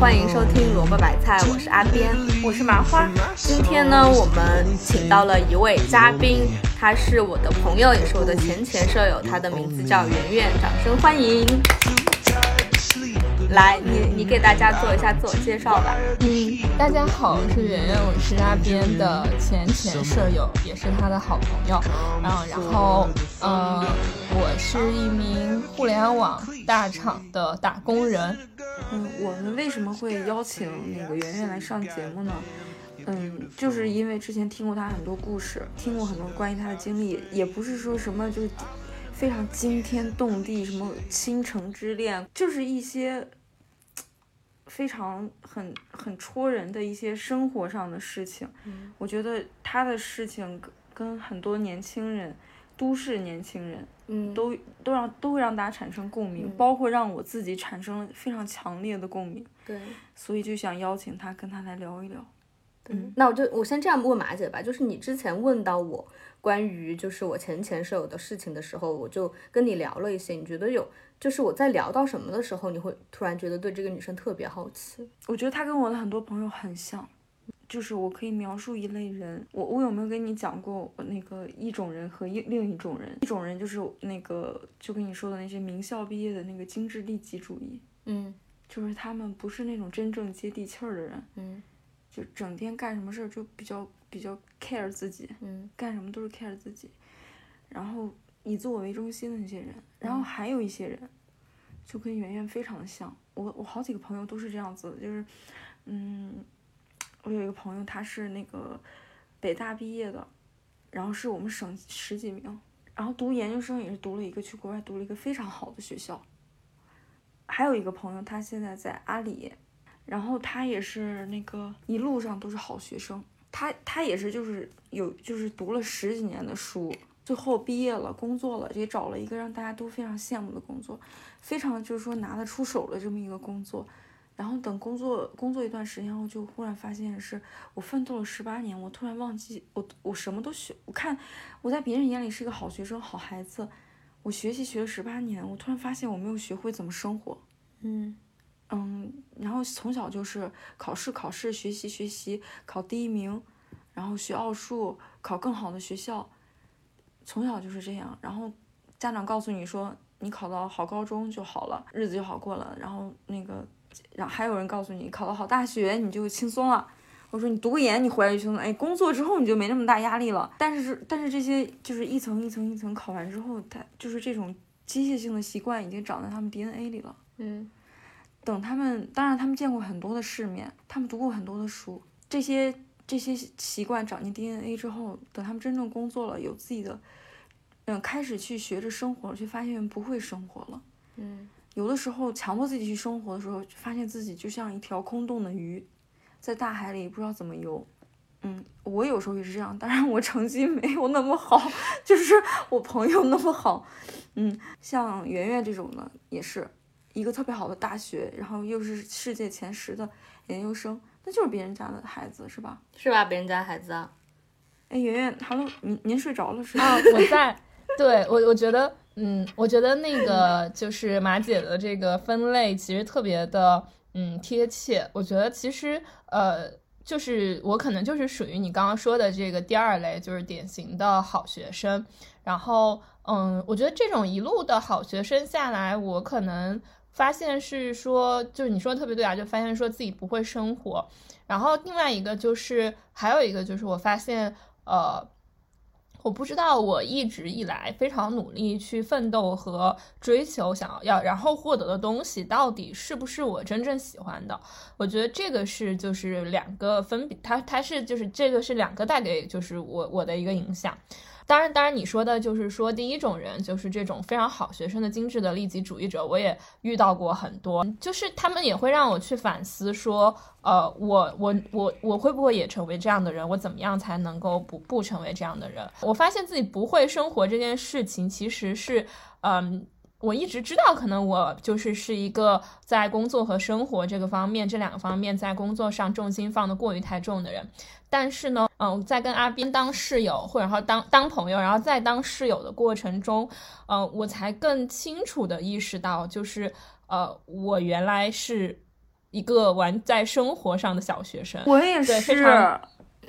欢迎收听萝卜白菜，我是阿边，我是麻花。今天呢，我们请到了一位嘉宾，他是我的朋友，也是我的前前舍友，他的名字叫圆圆，掌声欢迎。来，你你给大家做一下自我介绍吧。嗯，大家好，我是圆圆，我是阿边的前前舍友，也是他的好朋友。然后，然后，呃，我是一名互联网大厂的打工人。嗯，我们为什么会邀请那个圆圆来上节目呢？嗯，就是因为之前听过她很多故事，听过很多关于她的经历，也不是说什么就是非常惊天动地，什么倾城之恋，就是一些。非常很很戳人的一些生活上的事情，我觉得他的事情跟跟很多年轻人，都市年轻人，嗯，都都让都会让大家产生共鸣，包括让我自己产生了非常强烈的共鸣。对，所以就想邀请他跟他来聊一聊。嗯，那我就我先这样问马姐吧，就是你之前问到我关于就是我前前舍友的事情的时候，我就跟你聊了一些，你觉得有？就是我在聊到什么的时候，你会突然觉得对这个女生特别好奇。我觉得她跟我的很多朋友很像，就是我可以描述一类人。我我有没有跟你讲过我那个一种人和一另一种人？一种人就是那个就跟你说的那些名校毕业的那个精致利己主义，嗯，就是他们不是那种真正接地气儿的人，嗯，就整天干什么事儿就比较比较 care 自己，嗯，干什么都是 care 自己，然后。以自我为中心的那些人，然后还有一些人，就跟圆圆非常的像。我我好几个朋友都是这样子，就是，嗯，我有一个朋友，他是那个北大毕业的，然后是我们省十几名，然后读研究生也是读了一个去国外读了一个非常好的学校。还有一个朋友，他现在在阿里，然后他也是那个一路上都是好学生，他他也是就是有就是读了十几年的书。最后毕业了，工作了，也找了一个让大家都非常羡慕的工作，非常就是说拿得出手的这么一个工作。然后等工作工作一段时间后，就忽然发现是我奋斗了十八年，我突然忘记我我什么都学。我看我在别人眼里是一个好学生、好孩子，我学习学了十八年，我突然发现我没有学会怎么生活。嗯嗯，然后从小就是考试考试，学习学习，考第一名，然后学奥数，考更好的学校。从小就是这样，然后家长告诉你说你考到好高中就好了，日子就好过了。然后那个，然后还有人告诉你考到好大学你就轻松了。我说你读个研你回来就轻松，哎，工作之后你就没那么大压力了。但是但是这些就是一层一层一层考完之后，他就是这种机械性的习惯已经长在他们 DNA 里了。嗯，等他们，当然他们见过很多的世面，他们读过很多的书，这些。这些习惯长进 DNA 之后，等他们真正工作了，有自己的，嗯，开始去学着生活，却发现不会生活了。嗯，有的时候强迫自己去生活的时候，发现自己就像一条空洞的鱼，在大海里不知道怎么游。嗯，我有时候也是这样，当然我成绩没有那么好，就是我朋友那么好。嗯，像圆圆这种的，也是一个特别好的大学，然后又是世界前十的研究生。那就是别人家的孩子是吧？是吧？别人家孩子啊。哎，圆圆，Hello，您您睡着了是吧？啊，我在。对我，我觉得，嗯，我觉得那个 就是马姐的这个分类其实特别的，嗯，贴切。我觉得其实，呃，就是我可能就是属于你刚刚说的这个第二类，就是典型的好学生。然后，嗯，我觉得这种一路的好学生下来，我可能。发现是说，就是你说的特别对啊，就发现说自己不会生活。然后另外一个就是，还有一个就是我发现，呃，我不知道我一直以来非常努力去奋斗和追求想要，然后获得的东西到底是不是我真正喜欢的？我觉得这个是就是两个分别，它它是就是这个是两个带给就是我我的一个影响。当然，当然，你说的就是说第一种人，就是这种非常好学生的精致的利己主义者，我也遇到过很多，就是他们也会让我去反思，说，呃，我我我我会不会也成为这样的人？我怎么样才能够不不成为这样的人？我发现自己不会生活这件事情，其实是，嗯。我一直知道，可能我就是是一个在工作和生活这个方面这两个方面，在工作上重心放的过于太重的人。但是呢，嗯，在跟阿斌当室友，或者说当当朋友，然后再当室友的过程中，嗯，我才更清楚的意识到，就是呃，我原来是一个玩在生活上的小学生。我也对非是常，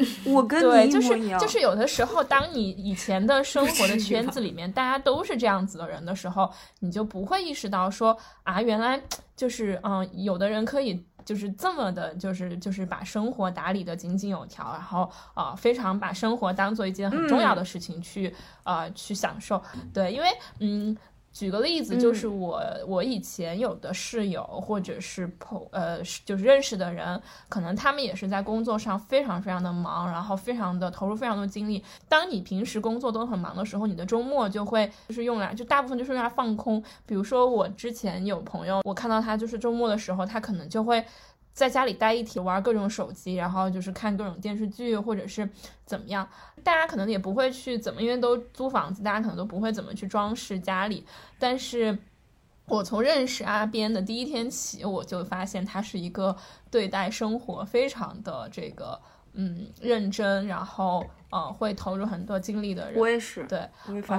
我跟，你一就是模一样。就是有的时候，当你以前的生活的圈子里面，大家都是这样子的人的时候，你就不会意识到说啊，原来就是嗯，有的人可以。就是这么的，就是就是把生活打理的井井有条，然后呃，非常把生活当做一件很重要的事情去、呃去享受。对，因为嗯，举个例子，就是我、我以前有的室友或者是朋呃是就是认识的人，可能他们也是在工作上非常非常的忙，然后非常的投入非常多精力。当你平时工作都很忙的时候，你的周末就会就是用来就大部分就是用来放空。比如说我之前有朋友，我看到他就是周末的时候，他可能就会。在家里待一天，玩各种手机，然后就是看各种电视剧，或者是怎么样。大家可能也不会去怎么，因为都租房子，大家可能都不会怎么去装饰家里。但是我从认识阿边的第一天起，我就发现他是一个对待生活非常的这个嗯认真，然后呃会投入很多精力的人。我也是，对。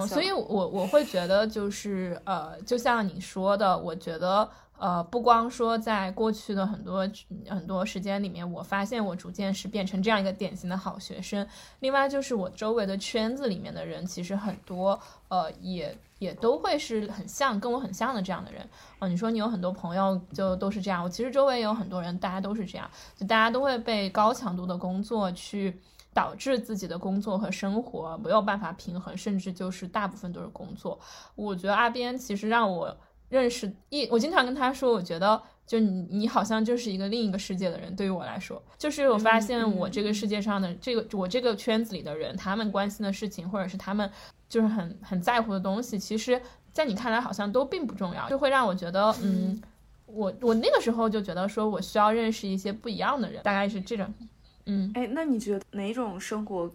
所以我我会觉得就是呃，就像你说的，我觉得呃，不光说在过去的很多很多时间里面，我发现我逐渐是变成这样一个典型的好学生。另外就是我周围的圈子里面的人，其实很多呃也也都会是很像跟我很像的这样的人。哦，你说你有很多朋友就都是这样，我其实周围也有很多人，大家都是这样，就大家都会被高强度的工作去。导致自己的工作和生活没有办法平衡，甚至就是大部分都是工作。我觉得阿边其实让我认识一，我经常跟他说，我觉得就你你好像就是一个另一个世界的人。对于我来说，就是我发现我这个世界上的这个我这个圈子里的人，他们关心的事情，或者是他们就是很很在乎的东西，其实在你看来好像都并不重要，就会让我觉得，嗯，我我那个时候就觉得说我需要认识一些不一样的人，大概是这种。嗯，哎，那你觉得哪种生活，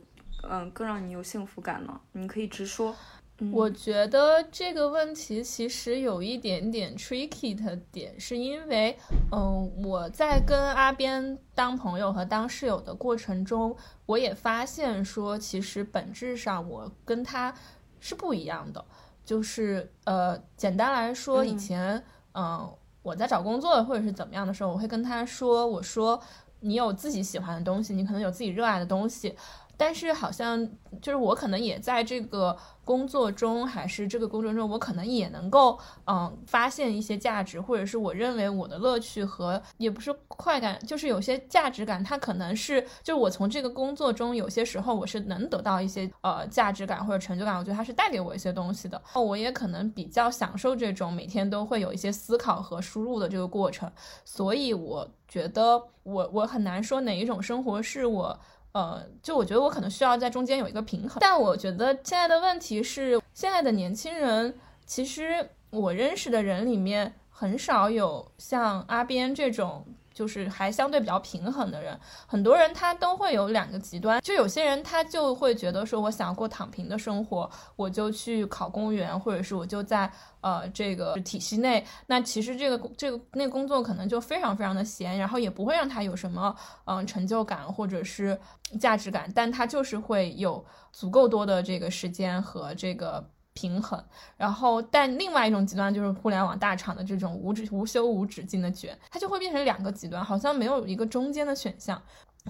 嗯，更让你有幸福感呢？你可以直说。嗯我觉得这个问题其实有一点点 tricky 的点，是因为，嗯、我在跟阿边当朋友和当室友的过程中，我也发现说，其实本质上我跟他是不一样的。就是呃，简单来说，以嗯前，嗯、我在找工作或者是怎么样的时候，我会跟他说，我说你有自己喜欢的东西，你可能有自己热爱的东西，但是好像就是我可能也在这个工作中，还是这个工作中，我可能也能够嗯发现一些价值，或者是我认为我的乐趣和也不是快感，就是有些价值感，它可能是就是我从这个工作中有些时候我是能得到一些呃价值感或者成就感，我觉得它是带给我一些东西的。哦，我也可能比较享受这种每天都会有一些思考和输入的这个过程，所以我觉得我我很难说哪一种生活是我。呃，就我觉得我可能需要在中间有一个平衡，但我觉得现在的问题是，现在的年轻人，其实我认识的人里面很少有像阿边这种。就是还相对比较平衡的人，很多人他都会有两个极端，就有些人他就会觉得说，我想要过躺平的生活，我就去考公务员，或者是我就在呃这个体系内，那其实这个这个那工作可能就非常非常的闲，然后也不会让他有什么嗯、成就感或者是价值感，但他就是会有足够多的这个时间和这个平衡。然后，但另外一种极端就是互联网大厂的这种无止无休无止境的卷，它就会变成两个极端，好像没有一个中间的选项。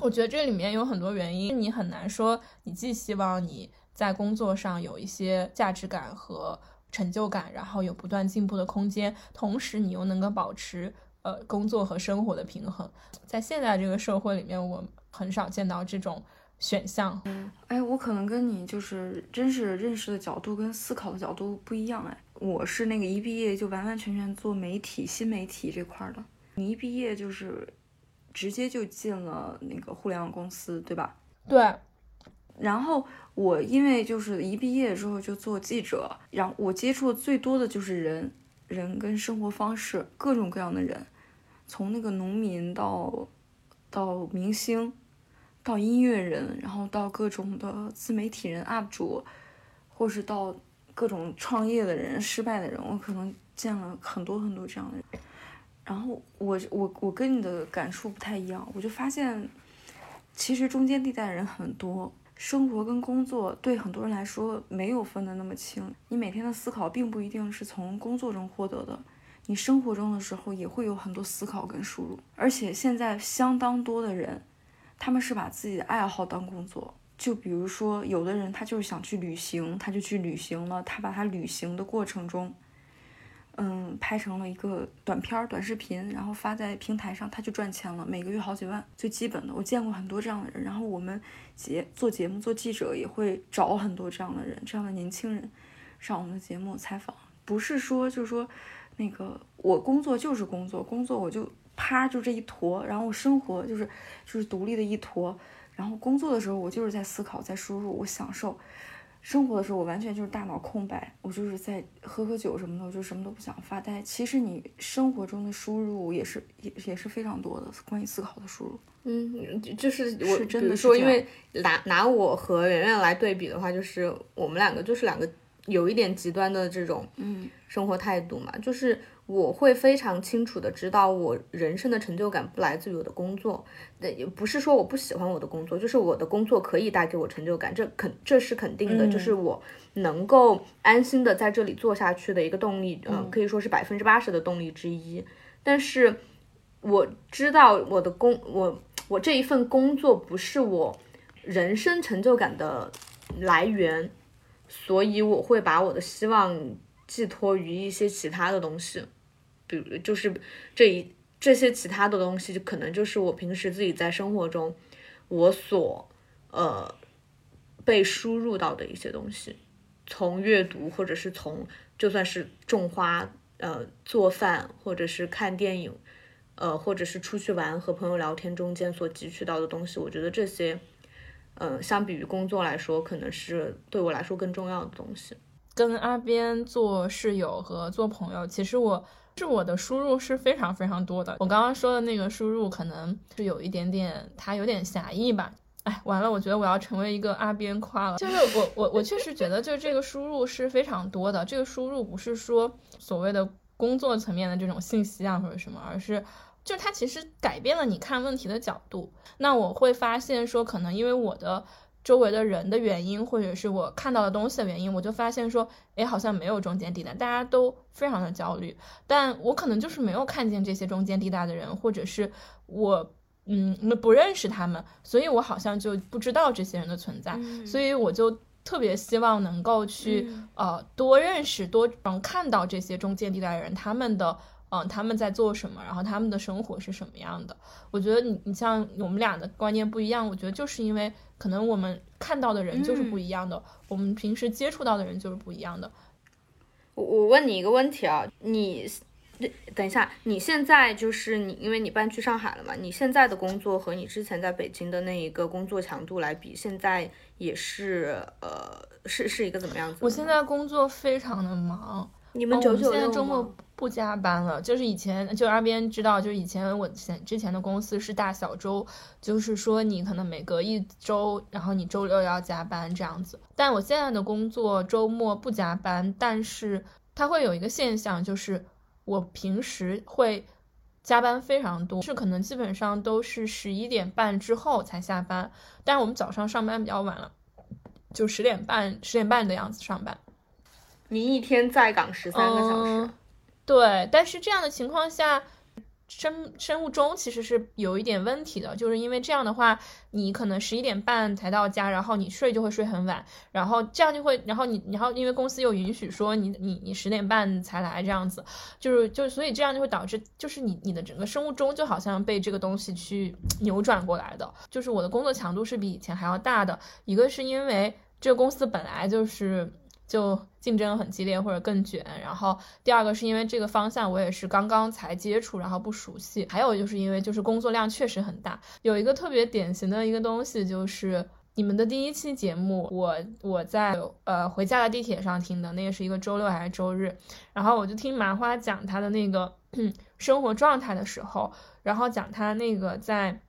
我觉得这里面有很多原因，你很难说你既希望你在工作上有一些价值感和成就感，然后有不断进步的空间，同时你又能够保持呃工作和生活的平衡。在现在这个社会里面，我很少见到这种选项。哎，我可能跟你就是真是认识的角度跟思考的角度不一样哎。我是那个一毕业就完完全全做媒体、新媒体这块儿的，你一毕业就是直接就进了那个互联网公司，对吧？对，然后我因为就是一毕业之后就做记者，然后我接触的最多的就是人，人跟生活方式，各种各样的人，从那个农民到到明星，到音乐人，然后到各种的自媒体人、UP 主，或是到各种创业的人、失败的人，我可能见了很多很多这样的人。然后我我我跟你的感触不太一样，我就发现，其实中间地带的人很多，生活跟工作对很多人来说没有分得那么清。你每天的思考并不一定是从工作中获得的，你生活中的时候也会有很多思考跟输入。而且现在相当多的人，他们是把自己的爱好当工作。就比如说，有的人他就是想去旅行，他就去旅行了，他把他旅行的过程中。嗯，拍成了一个短片、短视频，然后发在平台上，他就赚钱了，每个月好几万，最基本的。我见过很多这样的人，然后我们节做节目、做记者也会找很多这样的人，这样的年轻人上我们的节目采访。不是说就是说，那个我工作就是工作，工作我就啪就这一坨，然后我生活就是就是独立的一坨，然后工作的时候我就是在思考、在输入，我享受。生活的时候，我完全就是大脑空白，我就是在喝喝酒什么的，我就什么都不想发呆。其实你生活中的输入也是也也是非常多的，关于思考的输入。嗯，就是我是真的说，因为拿拿我和圆圆来对比的话，就是我们两个就是两个有一点极端的这种嗯生活态度嘛，就是。我会非常清楚的知道，我人生的成就感不来自于我的工作，那也不是说我不喜欢我的工作，就是我的工作可以带给我成就感，这肯这是肯定的，就是我能够安心的在这里做下去的一个动力，嗯，可以说是百分之八十的动力之一。但是我知道我的工，我我这一份工作不是我人生成就感的来源，所以我会把我的希望寄托于一些其他的东西。比如就是这一这些其他的东西，就可能就是我平时自己在生活中我所呃被输入到的一些东西，从阅读或者是从就算是种花呃做饭或者是看电影呃或者是出去玩和朋友聊天中间所汲取到的东西，我觉得这些嗯相比于工作来说，可能是对我来说更重要的东西。跟阿边做室友和做朋友，其实我。是我的输入是非常非常多的。我刚刚说的那个输入，可能是有一点点，它有点狭义吧。哎，完了，我觉得我要成为一个阿边夸了。就是我我我确实觉得，就是这个输入是非常多的。这个输入不是说所谓的工作层面的这种信息啊或者什么，而是就它其实改变了你看问题的角度。那我会发现说，可能因为我的。周围的人的原因，或者是我看到的东西的原因，我就发现说，哎，好像没有中间地带，大家都非常的焦虑，但我可能就是没有看见这些中间地带的人，或者是我，嗯，不认识他们，所以我好像就不知道这些人的存在，所以我就特别希望能够去，呃，多认识，多能看到这些中间地带的人，他们的。嗯，他们在做什么？然后他们的生活是什么样的？我觉得你你像我们俩的观念不一样，我觉得就是因为可能我们看到的人就是不一样的，我们平时接触到的人就是不一样的。我我问你一个问题啊，你等一下，你现在就是你，因为你搬去上海了嘛？你现在的工作和你之前在北京的那一个工作强度来比，现在也是呃是是一个怎么样子？我现在工作非常的忙。你们九九六末不加班了，就是以前就阿边知道，就是以前我前之前的公司是大小周，就是说你可能每隔一周，然后你周六要加班这样子。但我现在的工作周末不加班，但是它会有一个现象，就是我平时会加班非常多，是可能基本上都是十一点半之后才下班，但是我们早上上班比较晚了，就十点半十点半的样子上班。你一天在岗十三个小时，对，但是这样的情况下，生生物钟其实是有一点问题的，就是因为这样的话，你可能十一点半才到家，然后你睡就会睡很晚，然后这样就会，然后你，然后因为公司又允许说你你你十点半才来这样子，就是就所以这样就会导致，就是你你的整个生物钟就好像被这个东西去扭转过来的，就是我的工作强度是比以前还要大的，一个是因为这个公司本来就是。就竞争很激烈或者更卷，然后第二个是因为这个方向我也是刚刚才接触，然后不熟悉，还有就是因为就是工作量确实很大。有一个特别典型的一个东西就是你们的第一期节目，我我在呃回家的地铁上听的，那个是一个周六还是周日，然后我就听麻花讲他的那个 生活状态的时候，然后讲他那个在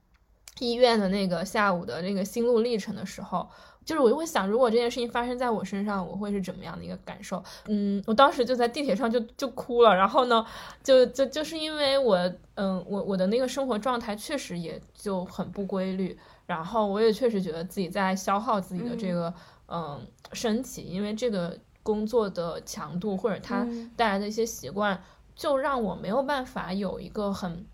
医院的那个下午的那个心路历程的时候。就是我就会想，如果这件事情发生在我身上，我会是怎么样的一个感受？嗯，我当时就在地铁上就就哭了。然后呢，就就就是因为我，嗯，我我的那个生活状态确实也就很不规律。然后我也确实觉得自己在消耗自己的这个，嗯，身体，因为这个工作的强度或者它带来的一些习惯，就让我没有办法有一个很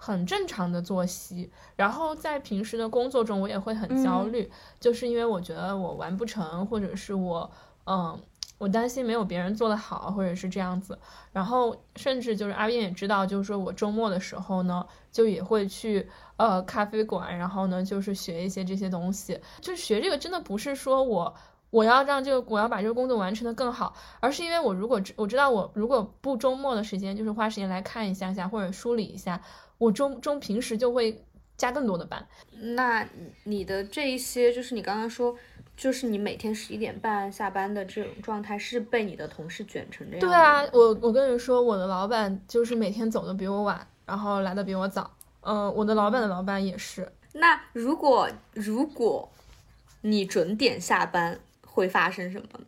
很正常的作息。然后在平时的工作中，我也会很焦虑，就是因为我觉得我完不成，或者是我嗯。我担心没有别人做得好，或者是这样子，然后甚至就是阿斌也知道，就是说我周末的时候呢，就也会去呃咖啡馆，然后呢就是学一些这些东西，就是学这个真的不是说我我要让这个我要把这个工作完成的更好，而是因为我如果我知道我如果不周末的时间，就是花时间来看一下下或者梳理一下，我中中平时就会加更多的班。那你的这一些就是你刚刚说。就是你每天十一点半下班的这种状态，是被你的同事卷成这样？对啊，我我跟你说，我的老板就是每天走的比我晚，然后来的比我早。嗯，我的老板的老板也是。那如果如果你准点下班，会发生什么呢？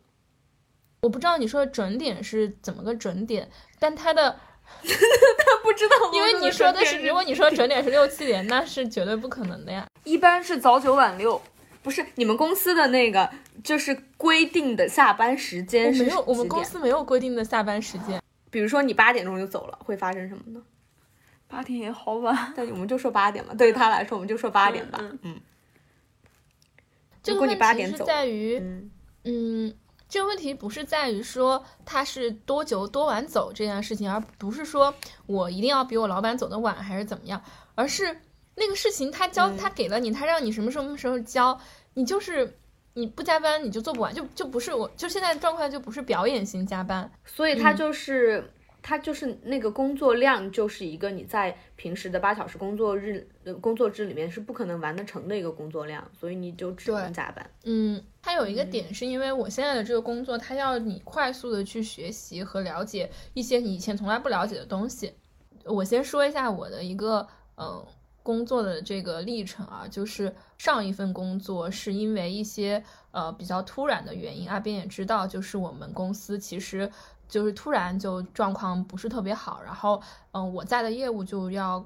我不知道你说的准点是怎么个准点，但他的他不知道，因为你说的是，如果你说准点是六七点，那是绝对不可能的呀。一般是早九晚六。不是你们公司的那个，就是规定的下班时间是没有，我们公司没有规定的下班时间。比如说你八点钟就走了，会发生什么呢？八点也好晚，但我们就说八点吧。对于他来说，我们就说八点吧。嗯。这个问题是在于，嗯，这个问题不是在于说他是多久多晚走这件事情，而不是说我一定要比我老板走的晚还是怎么样，而是。那个事情他交他给了你，他让你什么什么时候交，你就是你不加班你就做不完，就就不是我就现在状况就不是表演型加班，所以他就是他就是那个工作量就是一个你在平时的八小时工作日工作制里面是不可能完得成的一个工作量，所以你就只能加班。嗯，它有一个点是因为我现在的这个工作，它要你快速的去学习和了解一些你以前从来不了解的东西。我先说一下我的一个嗯。工作的这个历程啊，就是上一份工作是因为一些呃比较突然的原因，阿边也知道，就是我们公司其实就是突然就状况不是特别好，然后嗯我在的业务就要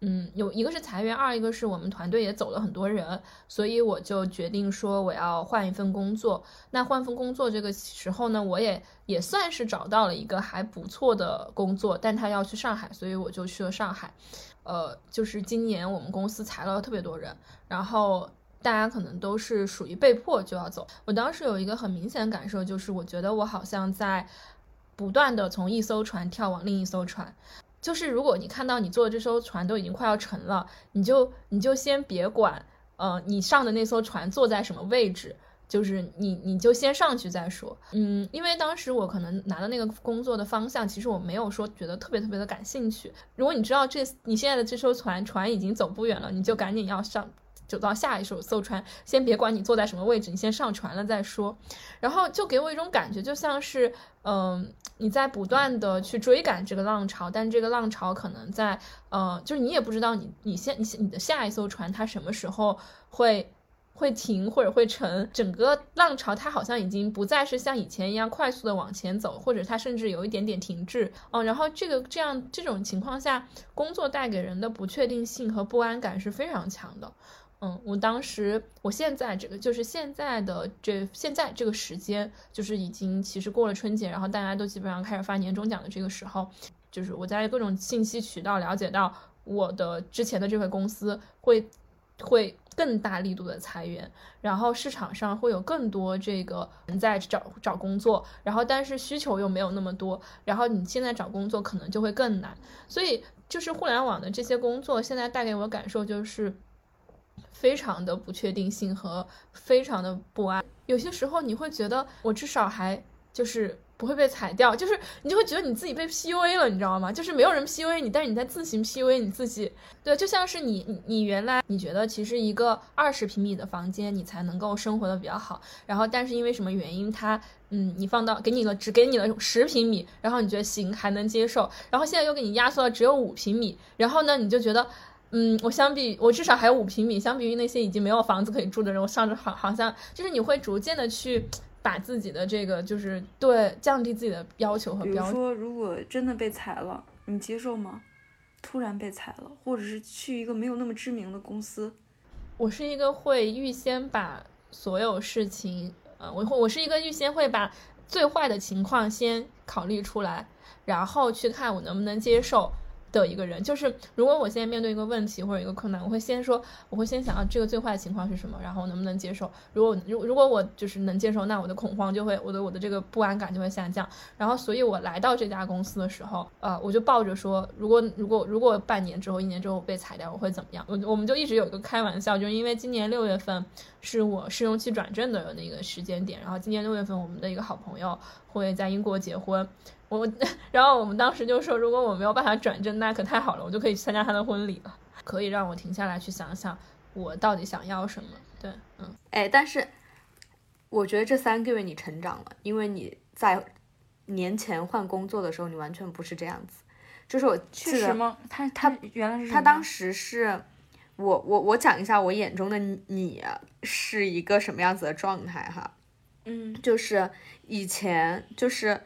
嗯有一个是裁员，二一个是我们团队也走了很多人，所以我就决定说我要换一份工作。那换份工作这个时候呢，我也也算是找到了一个还不错的工作，但他要去上海，所以我就去了上海。呃，就是今年我们公司裁了特别多人，然后大家可能都是属于被迫就要走。我当时有一个很明显的感受，就是我觉得我好像在不断的从一艘船跳往另一艘船。就是如果你看到你坐的这艘船都已经快要沉了，你就你就先别管，呃，你上的那艘船坐在什么位置。就是你，你就先上去再说。嗯，因为当时我可能拿的那个工作的方向，其实我没有说觉得特别特别的感兴趣。如果你知道这你现在的这艘船船已经走不远了，你就赶紧要上，走到下一艘艘船，先别管你坐在什么位置，你先上船了再说。然后就给我一种感觉，就像是嗯，你在不断的去追赶这个浪潮，但这个浪潮可能在呃，就是你也不知道你你现你你的下一艘船它什么时候会。会停或者会沉，整个浪潮它好像已经不再是像以前一样快速的往前走，或者它甚至有一点点停滞。嗯，然后这个这样这种情况下，工作带给人的不确定性和不安感是非常强的。嗯，我当时，我现在这个就是现在的这现在这个时间，就是已经其实过了春节，然后大家都基本上开始发年终奖的这个时候，就是我在各种信息渠道了解到，我的之前的这份公司会会。更大力度的裁员，然后市场上会有更多这个人在找找工作，然后但是需求又没有那么多，然后你现在找工作可能就会更难，所以就是互联网的这些工作现在带给我感受就是非常的不确定性和非常的不安，有些时候你会觉得我至少还就是。不会被裁掉，就是你就会觉得你自己被 PUA 了，你知道吗？就是没有人 PUA 你，但是你在自行 PUA 你自己。对，就像是你，你，原来你觉得其实一个二十平米的房间你才能够生活的比较好，然后但是因为什么原因，它，嗯，你放到给你了，只给你了十平米，然后你觉得行还能接受，然后现在又给你压缩了只有五平米，然后呢，你就觉得，嗯，我相比我至少还有五平米，相比于那些已经没有房子可以住的人，我上着好好像就是你会逐渐的去。把自己的这个就是对降低自己的要求和标准。比如说，如果真的被裁了，你接受吗？突然被裁了，或者是去一个没有那么知名的公司。我是一个会预先把所有事情，呃，我会我是一个预先会把最坏的情况先考虑出来，然后去看我能不能接受。的一个人，就是如果我现在面对一个问题或者一个困难，我会先说，我会先想到这个最坏的情况是什么，然后能不能接受。如果如如果我就是能接受，那我的恐慌就会，我的我的这个不安感就会下降。然后，所以我来到这家公司的时候，呃，我就抱着说，如果如果如果半年之后、一年之后被裁掉，我会怎么样？我我们就一直有一个开玩笑，就是因为今年六月份是我试用期转正的那个时间点，然后今年六月份我们的一个好朋友会在英国结婚。我，然后我们当时就说，如果我没有办法转正，那可太好了，我就可以去参加他的婚礼了，可以让我停下来去想想，我到底想要什么。对，嗯，哎，但是我觉得这三个月你成长了，因为你在年前换工作的时候，你完全不是这样子。就是我确实吗？他他原来是他当时是我我我讲一下我眼中的你是一个什么样子的状态哈，嗯，就是以前就是。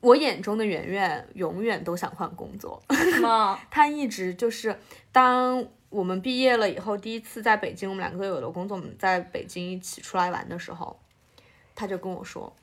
我眼中的圆圆永远都想换工作，他一直就是，当我们毕业了以后，第一次在北京，我们两个都有了工作，我们在北京一起出来玩的时候，他就跟我说，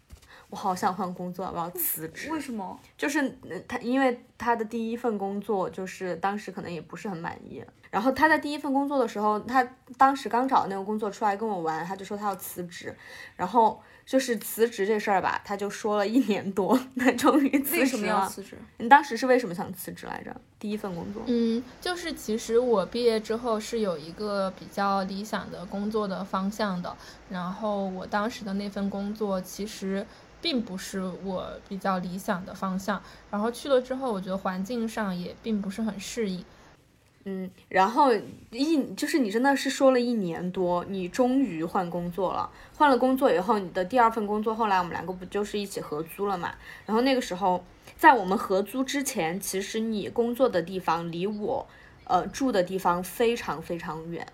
我好想换工作，我要辞职。为什么？就是他，因为他的第一份工作就是当时可能也不是很满意，然后他在第一份工作的时候，他当时刚找的那个工作出来跟我玩，他就说他要辞职，然后。就是辞职这事儿吧，他就说了一年多，他终于辞职了。为什么要辞职？你当时是为什么想辞职来着？第一份工作？嗯，就是其实我毕业之后是有一个比较理想的工作的方向的，然后我当时的那份工作其实并不是我比较理想的方向，然后去了之后，我觉得环境上也并不是很适应。嗯，然后一就是你真的是说了一年多，你终于换工作了。换了工作以后，你的第二份工作后来我们两个不就是一起合租了嘛？然后那个时候，在我们合租之前，其实你工作的地方离我，呃住的地方非常非常远。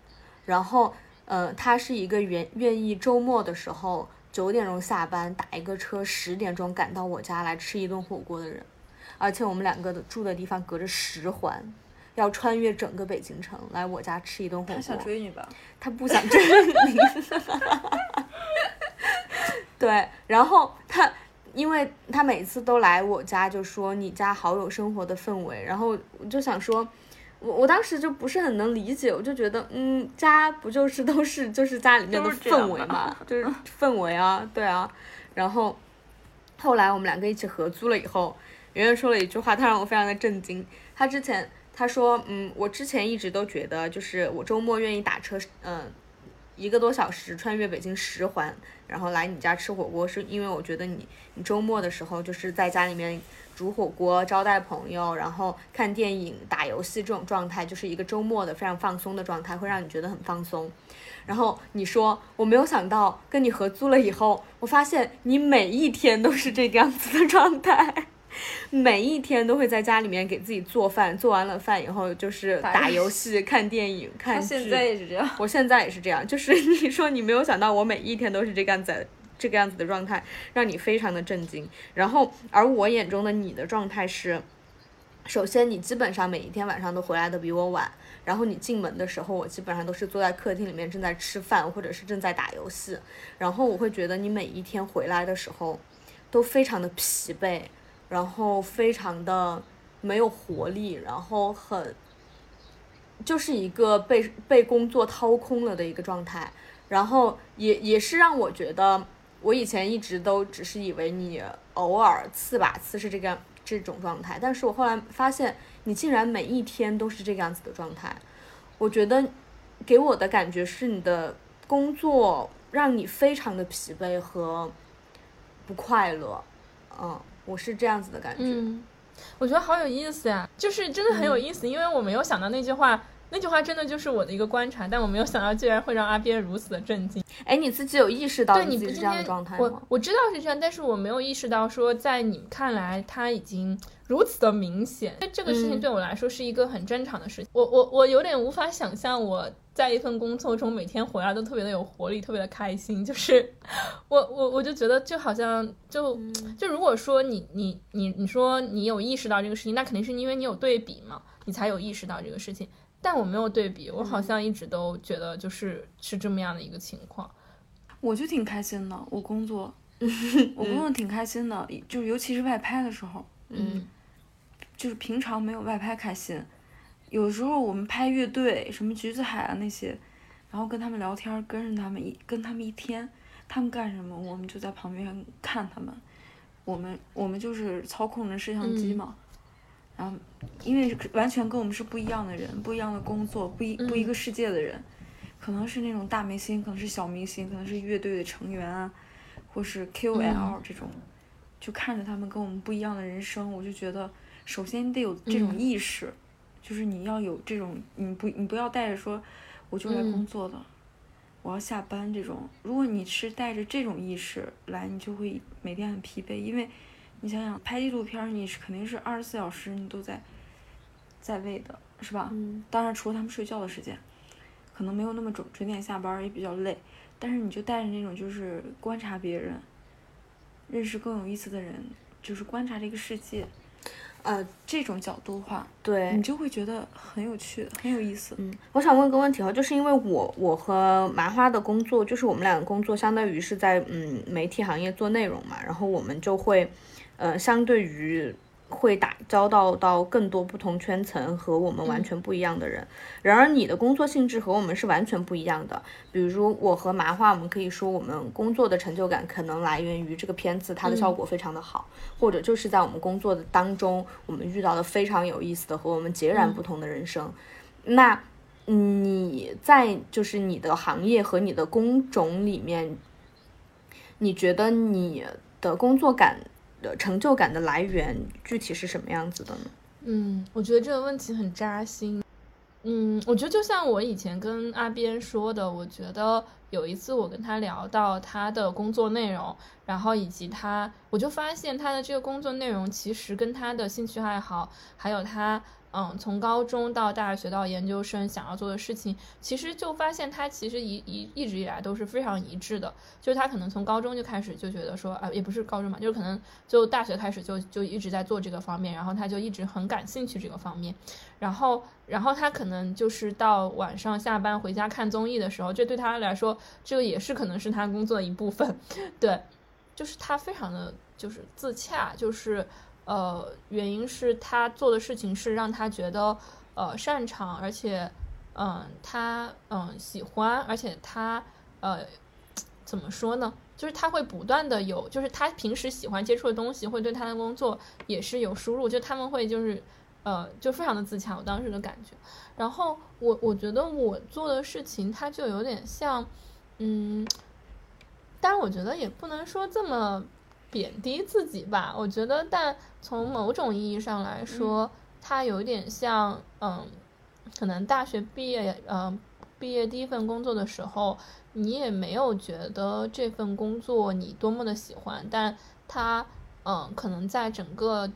然后，呃，他是一个愿愿意周末的时候九点钟下班，打一个车十点钟赶到我家来吃一顿火锅的人。而且我们两个的住的地方隔着十环。要穿越整个北京城来我家吃一顿火锅。他想追你吧？他不想追你。对，然后他，因为他每次都来我家，就说你家好有生活的氛围。然后我就想说，我我当时就不是很能理解，我就觉得，嗯，家不就是都是就是家里面的氛围嘛，就是氛围啊，对啊。然后后来我们两个一起合租了以后，圆圆说了一句话，他让我非常的震惊。他之前。他说，嗯，我之前一直都觉得，就是我周末愿意打车，嗯，一个多小时穿越北京十环，然后来你家吃火锅，是因为我觉得你，你周末的时候就是在家里面煮火锅招待朋友，然后看电影、打游戏这种状态，就是一个周末的非常放松的状态，会让你觉得很放松。然后你说，我没有想到跟你合租了以后，我发现你每一天都是这个样子的状态。每一天都会在家里面给自己做饭，做完了饭以后就是打游戏、看电影、看剧。现在也是这样，我现在也是这样。就是你说你没有想到我每一天都是这个样子，这个样子的状态，让你非常的震惊。然后，而我眼中的你的状态是，首先你基本上每一天晚上都回来的比我晚，然后你进门的时候，我基本上都是坐在客厅里面正在吃饭，或者是正在打游戏。然后我会觉得你每一天回来的时候，都非常的疲惫。然后非常的没有活力，然后很就是一个被被工作掏空了的一个状态，然后也也是让我觉得，我以前一直都只是以为你偶尔次把次是这个这种状态，但是我后来发现你竟然每一天都是这个样子的状态，我觉得给我的感觉是你的工作让你非常的疲惫和不快乐，嗯。我是这样子的感觉，嗯，我觉得好有意思呀，就是真的很有意思，因为我没有想到那句话，那句话真的就是我的一个观察，但我没有想到居然会让阿边如此的震惊。哎，你自己有意识到对你是这样的状态吗？我我知道是这样，但是我没有意识到说在你们看来他已经如此的明显。那这个事情对我来说是一个很正常的事情。我我我有点无法想象我。在一份工作中，每天回来都特别的有活力，特别的开心。就是 我我我就觉得，就好像就就如果说你你你你说你有意识到这个事情，那肯定是因为你有对比嘛，你才有意识到这个事情。但我没有对比，我好像一直都觉得就是是这么样的一个情况。我就挺开心的，我工作，我工作挺开心的，就尤其是外拍的时候。嗯，就是平常没有外拍开心，有时候我们拍乐队，什么橘子海啊那些，然后跟他们聊天，跟着他们一跟他们一天，他们干什么，我们就在旁边看他们，我们我们就是操控着摄像机嘛，然后因为完全跟我们是不一样的人，不一样的工作，不一不一个世界的人，可能是那种大明星，可能是小明星，可能是乐队的成员啊，或是 KOL 这种。就看着他们跟我们不一样的人生，我就觉得，首先你得有这种意识，就是你要有这种，你不你不要带着说，我就来工作的，我要下班这种。如果你是带着这种意识来，你就会每天很疲惫，因为你想想拍纪录片，你是肯定是二十四小时你都在在位的，是吧？嗯。当然，除了他们睡觉的时间，可能没有那么准准点下班，也比较累。但是你就带着那种就是观察别人。认识更有意思的人，就是观察这个世界，呃，这种角度的话，对你就会觉得很有趣，很有意思。嗯，我想问个问题哈，就是因为我我和麻花的工作，就是我们两个工作相当于是在嗯媒体行业做内容嘛，然后我们就会，呃，相对于。会打交道到更多不同圈层和我们完全不一样的人，然而你的工作性质和我们是完全不一样的。比如我和麻花，我们可以说我们工作的成就感可能来源于这个片子它的效果非常的好，或者就是在我们工作的当中，我们遇到了非常有意思的和我们截然不同的人生。那你在就是你的行业和你的工种里面，你觉得你的工作感？的成就感的来源具体是什么样子的呢？嗯，我觉得这个问题很扎心。嗯，我觉得就像我以前跟阿边说的，我觉得有一次我跟他聊到他的工作内容，然后以及他，我就发现他的这个工作内容其实跟他的兴趣爱好，还有他。嗯，从高中到大学到研究生，想要做的事情，其实就发现他其实一一一直以来都是非常一致的。就是他可能从高中就开始就觉得说，啊，也不是高中嘛，就是可能就大学开始就就一直在做这个方面，然后他就一直很感兴趣这个方面。然后，然后他可能就是到晚上下班回家看综艺的时候，这对他来说，这个也是可能是他工作的一部分。对，就是他非常的就是自洽，就是。呃，原因是他做的事情是让他觉得呃擅长，而且嗯，他嗯喜欢，而且他呃怎么说呢？就是他会不断的有，就是他平时喜欢接触的东西，会对他的工作也是有输入。就他们会就是呃，就非常的自强，我当时的感觉。然后我我觉得我做的事情，他就有点像嗯，但是我觉得也不能说这么。贬低自己吧，我觉得，但从某种意义上来说，它有点像，嗯，可能大学毕业，嗯，毕业第一份工作的时候，你也没有觉得这份工作你多么的喜欢，但它，嗯，可能在整个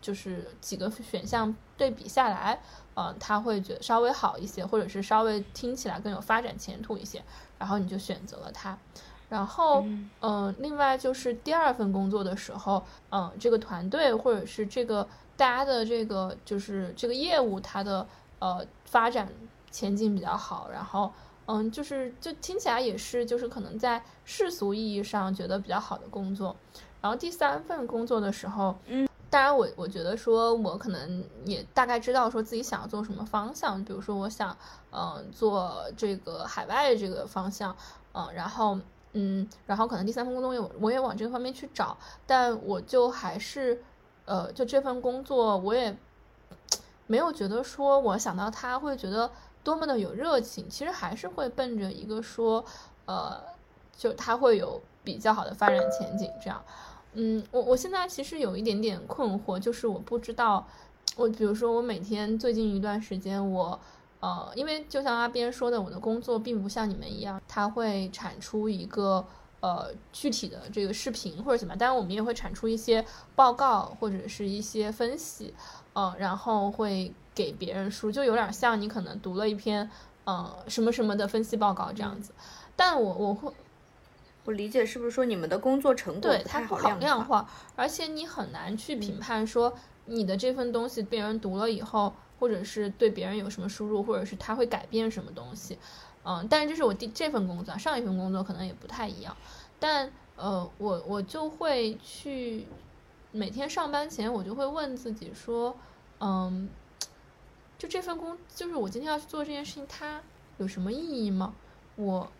就是几个选项对比下来，嗯，他会觉得稍微好一些，或者是稍微听起来更有发展前途一些，然后你就选择了它。然后，嗯，另外就是第二份工作的时候，嗯，这个团队或者是这个大家的这个就是这个业务，它的呃发展前景比较好。然后，嗯，就是就听起来也是就是可能在世俗意义上觉得比较好的工作。然后第三份工作的时候，嗯，当然我我觉得说我可能也大概知道说自己想要做什么方向，比如说我想嗯做这个海外这个方向，嗯，然后。嗯，然后可能第三份工作我我也往这个方面去找，但我就还是，呃，就这份工作我也没有觉得说我想到他会觉得多么的有热情，其实还是会奔着一个说，呃，就他会有比较好的发展前景这样。嗯，我我现在其实有一点点困惑，就是我不知道，我比如说我每天最近一段时间我。呃，因为就像阿边说的，我的工作并不像你们一样，它会产出一个呃具体的这个视频或者怎么样，当然我们也会产出一些报告或者是一些分析，嗯，然后会给别人输，就有点像你可能读了一篇嗯什么什么的分析报告这样子。但我我会，我理解是不是说你们的工作成果对它不好量化，而且你很难去评判说你的这份东西被人读了以后。或者是对别人有什么输入，或者是他会改变什么东西，嗯，但是这是我第这份工作，上一份工作可能也不太一样，但呃，我我就会去每天上班前，我就会问自己说，嗯，就这份工，就是我今天要去做这件事情，它有什么意义吗？我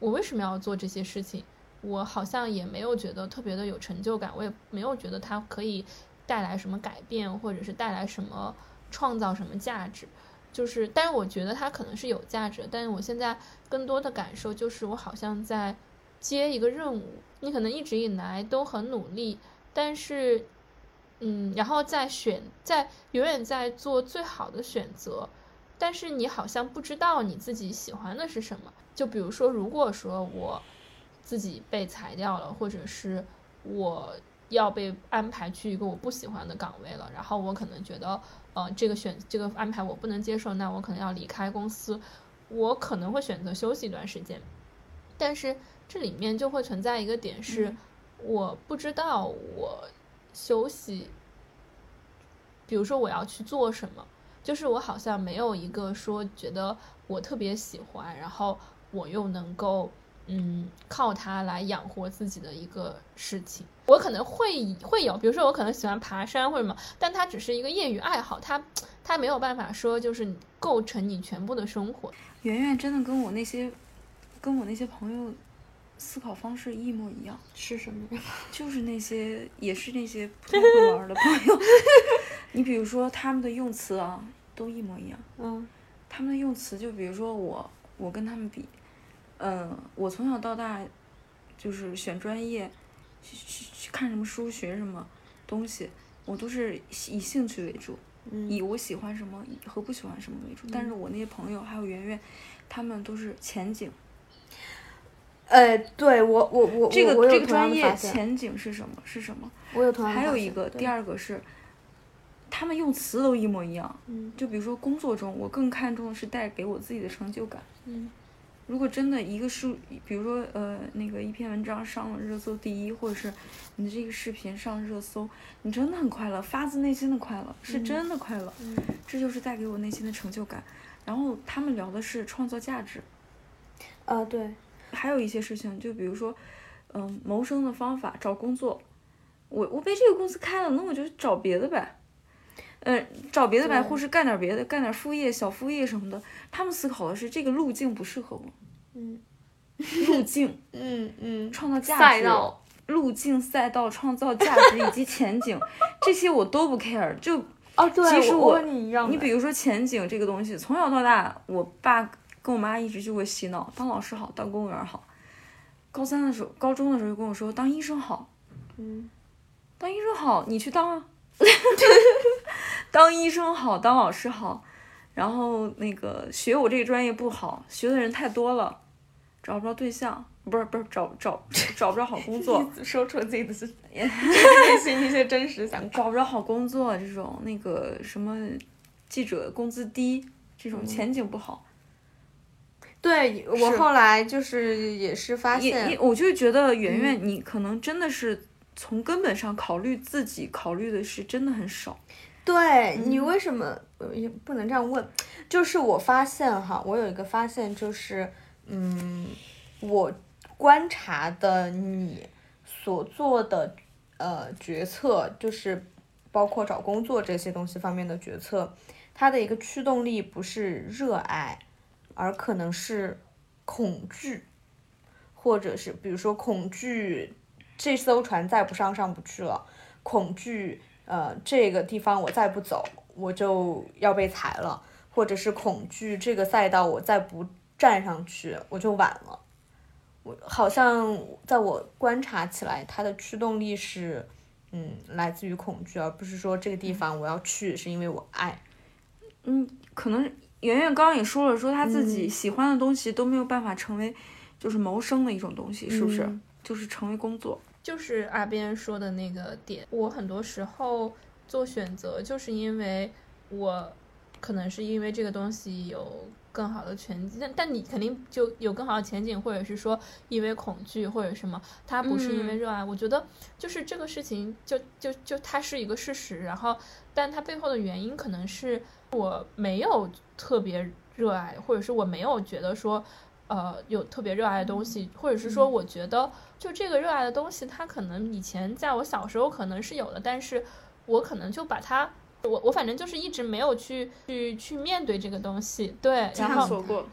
我为什么要做这些事情？我好像也没有觉得特别的有成就感，我也没有觉得它可以带来什么改变，或者是带来什么创造什么价值。就是，但是我觉得它可能是有价值，但是我现在更多的感受就是，我好像在接一个任务。你可能一直以来都很努力，但是，嗯，然后在选，在永远在做最好的选择，但是你好像不知道你自己喜欢的是什么。就比如说，如果说我自己被裁掉了，或者是我要被安排去一个我不喜欢的岗位了，然后我可能觉得。呃，这个选这个安排我不能接受，那我可能要离开公司，我可能会选择休息一段时间。但是这里面就会存在一个点是，我不知道我休息，比如说我要去做什么，就是我好像没有一个说觉得我特别喜欢，然后我又能够。嗯，靠它来养活自己的一个事情，我可能会会有，比如说我可能喜欢爬山或者什么，但它只是一个业余爱好，它它没有办法说就是构成你全部的生活。圆圆真的跟我那些跟我那些朋友思考方式一模一样，是什么？就是那些也是那些不太会玩的朋友，你比如说他们的用词啊，都一模一样。嗯，他们的用词就比如说我，我跟他们比。嗯，我从小到大，就是选专业，去去去看什么书，学什么东西，我都是以兴趣为主，以我喜欢什么和不喜欢什么为主。但是我那些朋友还有圆圆，他们都是前景。呃，对我我我这个这个专业前景是什么？是什么？我有同样还有一个第二个是，他们用词都一模一样。嗯。就比如说工作中，我更看重的是带给我自己的成就感。嗯。如果真的一个数，比如说呃那个一篇文章上了热搜第一，或者是你的这个视频上热搜，你真的很快乐，发自内心的快乐，是真的快乐，这就是带给我内心的成就感。然后他们聊的是创造价值，啊对，还有一些事情，就比如说嗯谋生的方法，找工作，我我被这个公司开了，那我就找别的呗。嗯，找别的呗，或是干点别的，干点副业、小副业什么的。他们思考的是这个路径不适合我。嗯，路径，嗯嗯，创造价值，路径、赛道、创造价值以及前景，这些我都不 care。就哦，对，其实我你一样。你比如说前景这个东西，从小到大，我爸跟我妈一直就会洗脑：当老师好，当公务员好。高三的时候，高中的时候就跟我说：当医生好。嗯，当医生好，你去当啊。当医生好，当老师好，然后那个学我这个专业不好，学的人太多了，找不着对象，不是不是找找找不着好工作，说出了自己的 内心一些真实想法，找不着好工作，这种那个什么记者工资低，这种前景不好。对我后来就是也是发现，我就觉得圆圆，你可能真的是从根本上考虑自己，考虑的是真的很少。对你为什么也不能这样问？就是我发现哈，我有一个发现，就是嗯，我观察的你所做的呃决策，就是包括找工作这些东西方面的决策，它的一个驱动力不是热爱，而可能是恐惧，或者是比如说恐惧这艘船再不上上不去了，恐惧。呃，这个地方我再不走，我就要被裁了，或者是恐惧这个赛道我再不站上去，我就晚了。我好像在我观察起来，它的驱动力是，嗯，来自于恐惧，而不是说这个地方我要去是因为我爱。嗯，可能圆圆刚刚也说了，说她自己喜欢的东西都没有办法成为，就是谋生的一种东西，是不是？就是成为工作。就是阿边说的那个点，我很多时候做选择，就是因为我可能是因为这个东西有更好的前景，但但你肯定就有更好的前景，或者是说因为恐惧或者什么，它不是因为热爱。我觉得就是这个事情，就就就它是一个事实，然后但它背后的原因可能是我没有特别热爱，或者是我没有觉得说。呃有特别热爱的东西，或者是说我觉得就这个热爱的东西，它可能以前在我小时候可能是有的，但是我可能就把它。我我反正就是一直没有去去去面对这个东西，对，然后探索过，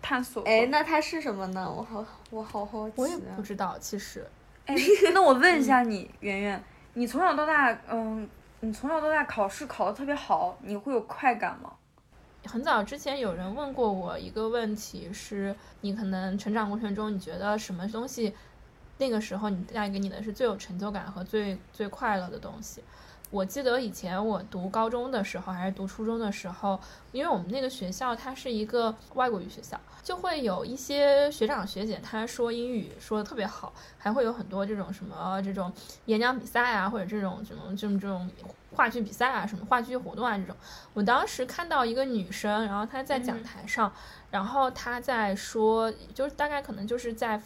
探索过。哎，那它是什么呢？我好，我好好奇、啊。我也不知道，其实哎，那我问一下你，圆圆，你从小到大，嗯，你从小到大考试考的特别好，你会有快感吗？很早之前有人问过我一个问题，是你可能成长过程中，你觉得什么东西，那个时候你带给你的是最有成就感和最最快乐的东西？我记得以前我读高中的时候，还是读初中的时候，因为我们那个学校它是一个外国语学校，就会有一些学长学姐他说英语说的特别好，还会有很多这种什么这种演讲比赛啊，或者这种这种这种这种话剧比赛啊，什么话剧活动啊这种。我当时看到一个女生，然后她在讲台上，然后她在说，就是大概可能就是在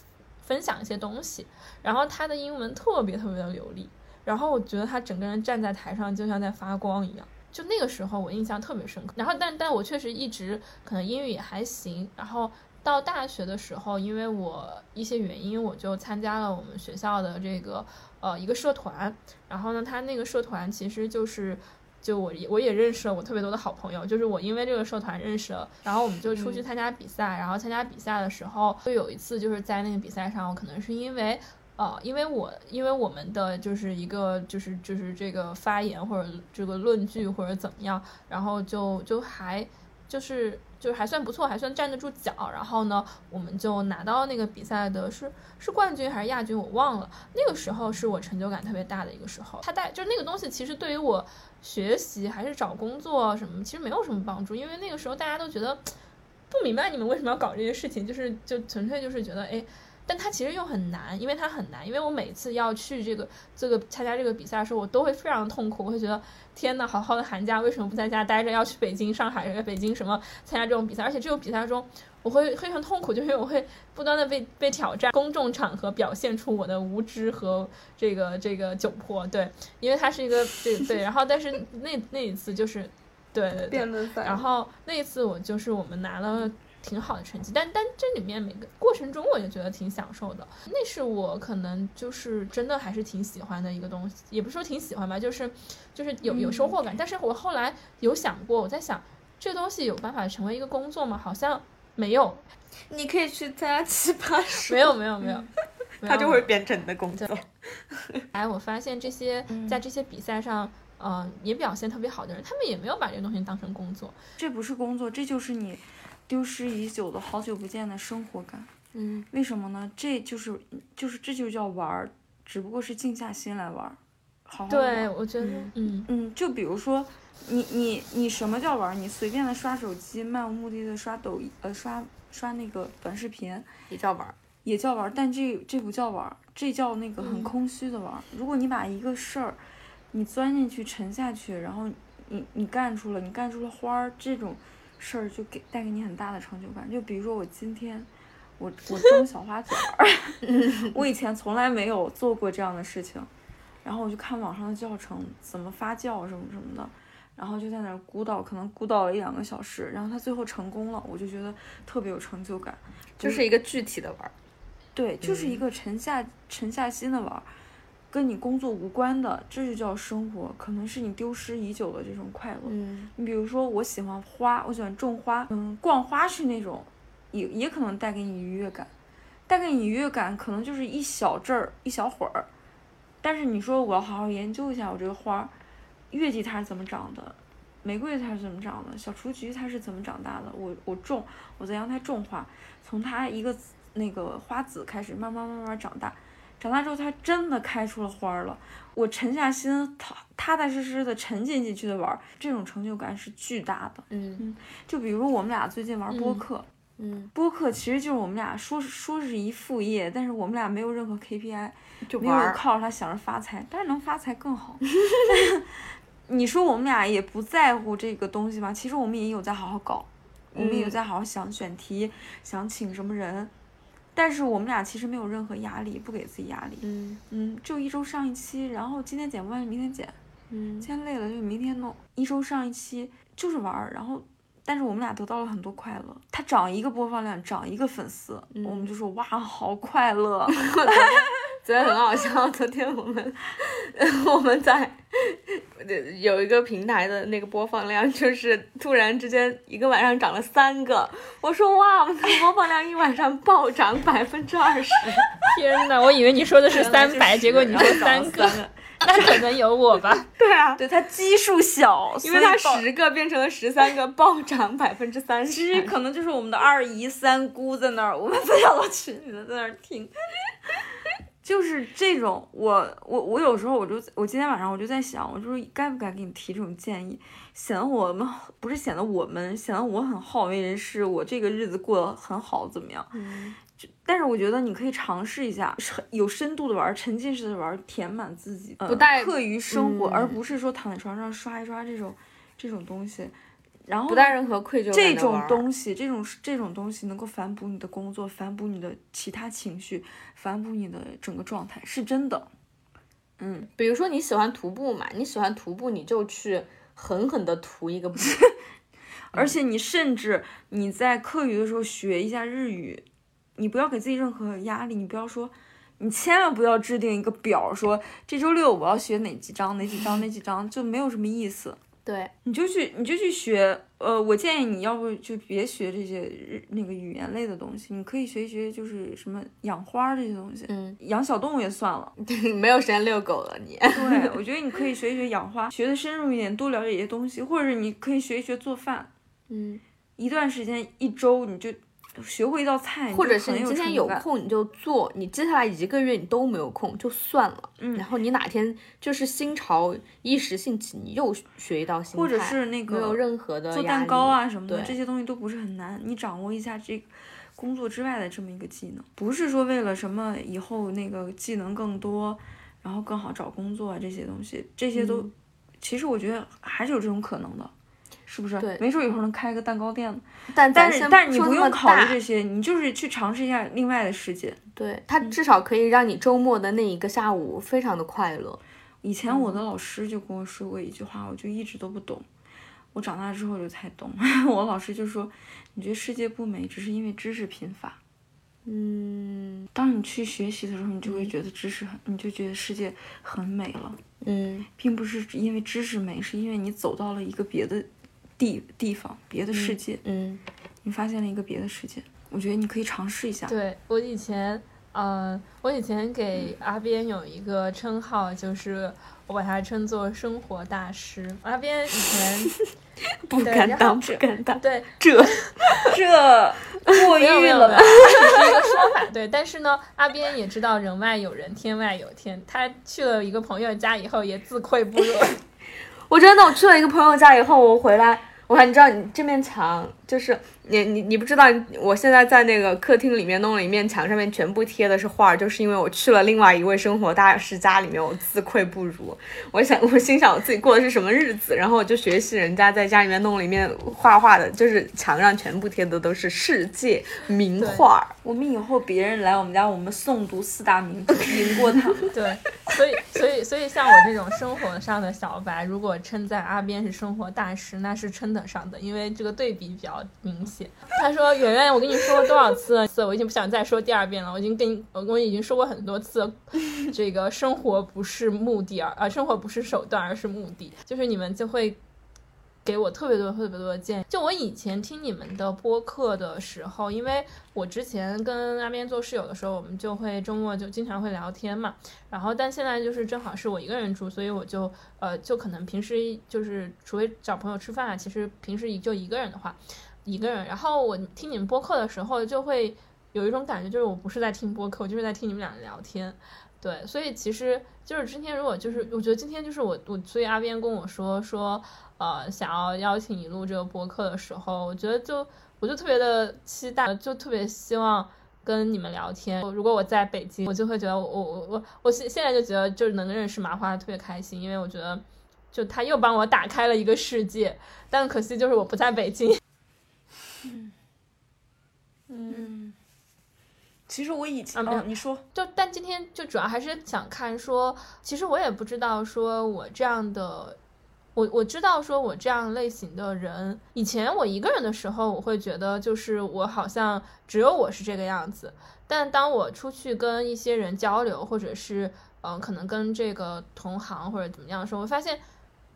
分享一些东西，然后她的英文特别特别的流利。然后我觉得她整个人站在台上就像在发光一样，就那个时候我印象特别深刻。然后但但我确实一直可能英语也还行。然后到大学的时候，因为我一些原因，我就参加了我们学校的这个呃一个社团。然后呢，他那个社团其实就是就我我也认识了我特别多的好朋友，就是我因为这个社团认识了。然后我们就出去参加比赛，然后参加比赛的时候，就有一次就是在那个比赛上，我可能是因为。呃，因为我因为我们的就是一个就是就是这个发言或者这个论据或者怎么样，然后就就还就是就是还算不错，还算站得住脚。然后呢，我们就拿到那个比赛的是是冠军还是亚军，我忘了。那个时候是我成就感特别大的一个时候。他带就那个东西，其实对于我学习还是找工作什么，其实没有什么帮助，因为那个时候大家都觉得 不明白你们为什么要搞这些事情，就是就纯粹就是觉得哎。但它其实又很难，因为它很难，因为我每次要去这个这个参加这个比赛的时候，我都会非常痛苦，我会觉得天呐，好好的寒假为什么不在家待着，要去北京、上海、北京什么参加这种比赛？而且这种比赛中，我会非常痛苦，就是我会不断的被被挑战，公众场合表现出我的无知和这个这个窘迫。对，因为它是一个对对，然后但是那那一次就是对对对，然后那一次我就是我们拿了。挺好的成绩，但但这里面每个过程中，我也觉得挺享受的。那是我可能就是真的还是挺喜欢的一个东西，也不是说挺喜欢吧，就是就是有有收获感。但是我后来有想过，我在想，这东西有办法成为一个工作吗？好像没有。你可以去参加奇葩说。没有没有 没有，它就会变成你的工作。哎，我发现这些在这些比赛上，嗯，也表现特别好的人，他们也没有把这个东西当成工作。这不是工作，这就是你。丢失已久的好久不见的生活感，嗯，为什么呢？这就是就是这就叫玩儿，只不过是静下心来玩儿，好好对，我觉得，嗯嗯，就比如说，你你你什么叫玩儿？你随便的刷手机，漫无目的的刷抖音，呃，刷刷那个短视频，也叫玩儿，也叫玩儿，但这这不叫玩儿，这叫那个很空虚的玩儿。如果你把一个事儿，你钻进去沉下去，然后你你干出了，你干出了花儿这种。事儿就给带给你很大的成就感，就比如说我今天，我我种小花卷儿，我以前从来没有做过这样的事情，然后我就看网上的教程，怎么发酵什么什么的，然后就在那儿鼓捣，可能鼓捣了一两个小时，然后它最后成功了，我就觉得特别有成就感，就是一个具体的玩儿，对，就是一个沉下沉下心的玩儿。跟你工作无关的，这就叫生活，可能是你丢失已久的这种快乐。嗯，你比如说，我喜欢花，我喜欢种花，嗯，逛花是那种，也也可能带给你愉悦感，带给你愉悦感可能就是一小阵儿，一小会儿。但是你说我要好好研究一下我这个花，月季它是怎么长的，玫瑰它是怎么长的，小雏菊它是怎么长大的？我我种，我在阳台种花，从它一个那个花籽开始，慢慢慢慢长大。长大之后，它真的开出了花儿了。我沉下心，踏踏踏实实的沉浸进去的玩，这种成就感是巨大的。嗯嗯，就比如我们俩最近玩播客，嗯，播客其实就是我们俩说说是一副业，但是我们俩没有任何 KPI，就没有靠着它想着发财，但是能发财更好。你说我们俩也不在乎这个东西吧？其实我们也有在好好搞，我们也有在好好想选题，想请什么人。但是我们俩其实没有任何压力，不给自己压力。嗯嗯，就一周上一期，然后今天剪不完就明天剪。嗯，今天累了就明天弄。一周上一期就是玩儿，然后但是我们俩得到了很多快乐。他涨一个播放量，涨一个粉丝，嗯我们就说哇，好快乐。昨天很好笑，昨天我们 我们在有一个平台的那个播放量，就是突然之间一个晚上涨了三个，我说哇，我们的播放量一晚上暴涨百分之二十，天呐，我以为你说的是三百，结果你说三个，那可能有我吧？对啊，对它基数小，因为它十个变成了十三个，暴涨百分之三十。其实可能就是我们的二姨、三姑在那儿，我们分享到群里的在那儿听，就是这种。我我我有时候我就我今天晚上我就在想，我就是该不该给你提这种建议，显得我们不是显得我们显得我很好为人师，我这个日子过得很好怎么样？嗯但是我觉得你可以尝试一下，是有深度的玩，沉浸式的玩，填满自己，呃不带课余生活，嗯而不是说躺在床上刷一刷这种这种东西。然后不带任何愧疚感这种东西，这种这种东西能够反哺你的工作，反哺你的其他情绪，反哺你的整个状态，是真的。嗯，比如说你喜欢徒步嘛，你喜欢徒步，你就去狠狠的徒一个步。而且你甚至你在课余的时候学一下日语，你不要给自己任何压力，你不要说，你千万不要制定一个表，说这周六我要学哪几章哪几章哪几章，就没有什么意思。对，你就去你就去学，呃，我建议你要不就别学这些日那个语言类的东西，你可以学一学就是什么养花儿这些东西，嗯，养小动物也算了。没有时间遛狗了你。对，我觉得你可以学一学养花，学的深入一点，多了解一些东西，或者是你可以学一学做饭，嗯，一段时间一周你就学会一道菜，或者是你今天有空你就做，你接下来一个月你都没有空就算了。嗯然后你哪天就是心潮一时兴起，你又学一道新菜，或者是那没有个任何的做蛋糕啊什么的，这些东西都不是很难，你掌握一下这个工作之外的这么一个技能，不是说为了什么以后那个技能更多，然后更好找工作啊这些东西，这些都、嗯其实我觉得还是有这种可能的。是不是？对没准以后能开个蛋糕店呢。但但是但是你不用考虑这些，你就是去尝试一下另外的世界。对，它嗯至少可以让你周末的那一个下午非常的快乐。以前我的老师就跟我说过一句话，我就一直都不懂。我长大之后就才懂。我老师就说：“你觉得世界不美，只是因为知识贫乏。嗯当你去学习的时候，你就会觉得知识很，你就觉得世界很美了，嗯并不是因为知识美，是因为你走到了一个别的地地方、别的世界，嗯你发现了一个别的世界。我觉得你可以尝试一下。对我以前，呃，我以前给阿边有一个称号，就是我把他称作生活大师。阿边以前 不敢当，这不敢当。对这这过誉了吧有没有，？这是一个说法。对，但是呢，阿边也知道人外有人，天外有天。他去了一个朋友家以后，也自愧不如。我真的，我去了一个朋友家以后，我回来，我还你知道，你这面墙就是你你你不知道，我现在在那个客厅里面弄了一面墙，上面全部贴的是画儿，就是因为我去了另外一位生活大师家里面，我自愧不如。我想，我心想我自己过的是什么日子，然后我就学习人家在家里面弄了一面画画的，就是墙上全部贴的都是世界名画儿。我们以后别人来我们家，我们诵读四大名著，赢过他们。对，所以所以所以像我这种生活上的小白，如果称赞阿边是生活大师，那是称得上的，因为这个对比比较好明显。他说：“圆圆，我跟你说了多少次了？次我已经不想再说第二遍了。我已经跟你，我已经说过很多次，这个生活不是目的而，呃，生活不是手段，而是目的。就是你们就会给我特别多、特别多的建议。就我以前听你们的播客的时候，因为我之前跟阿边做室友的时候，我们就会周末就经常会聊天嘛。然后，但现在就是正好是我一个人住，所以我就呃，就可能平时就是除非找朋友吃饭啊，其实平时就一个人的话，一个人。然后我听你们播客的时候，就会有一种感觉，就是我不是在听播客，我就是在听你们俩聊天。对，所以其实就是今天，如果就是我觉得今天就是我我，所以阿边跟我说说，呃，想要邀请你录这个播客的时候，我觉得就我就特别的期待，就特别希望跟你们聊天。如果我在北京，我就会觉得我我我我我现现在就觉得就是能认识麻花特别开心，因为我觉得就他又帮我打开了一个世界，但可惜就是我不在北京。嗯，其实我以前，啊你说，就但今天就主要还是想看说，其实我也不知道说我这样的我我知道说我这样类型的人，以前我一个人的时候，我会觉得就是我好像只有我是这个样子。但当我出去跟一些人交流，或者是嗯，可能跟这个同行或者怎么样的时候，我发现，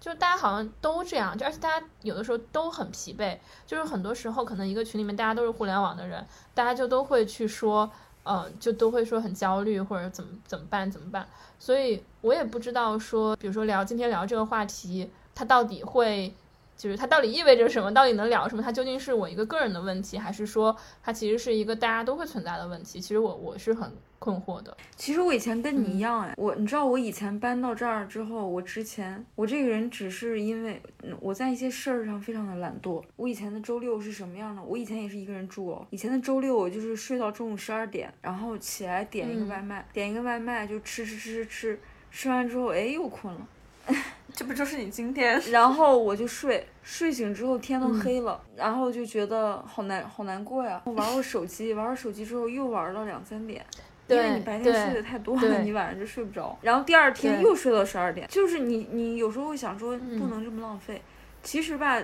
就大家好像都这样，就而且大家有的时候都很疲惫，就是很多时候可能一个群里面大家都是互联网的人，大家就都会去说，嗯，就都会说很焦虑或者怎么怎么办怎么办，所以我也不知道说，比如说聊今天聊这个话题，它到底会。就是它到底意味着什么？到底能聊什么？它究竟是我一个个人的问题，还是说它其实是一个大家都会存在的问题？其实我我是很困惑的。其实我以前跟你一样哎，我你知道我以前搬到这儿之后，我之前我这个人只是因为我在一些事儿上非常的懒惰。我以前的周六是什么样的？我以前也是一个人住哦。以前的周六我就是睡到中午十二点，然后起来点一个外卖，点一个外卖就吃吃吃吃吃，吃完之后哎又困了。这不就是你今天？然后我就睡，睡醒之后天都黑了，然后就觉得好难，好难过呀。我玩会手机，玩会手机之后又玩到两三点，因为你白天睡得太多了，你晚上就睡不着。然后第二天又睡到十二点，就是你，你有时候会想说不能这么浪费，其实吧，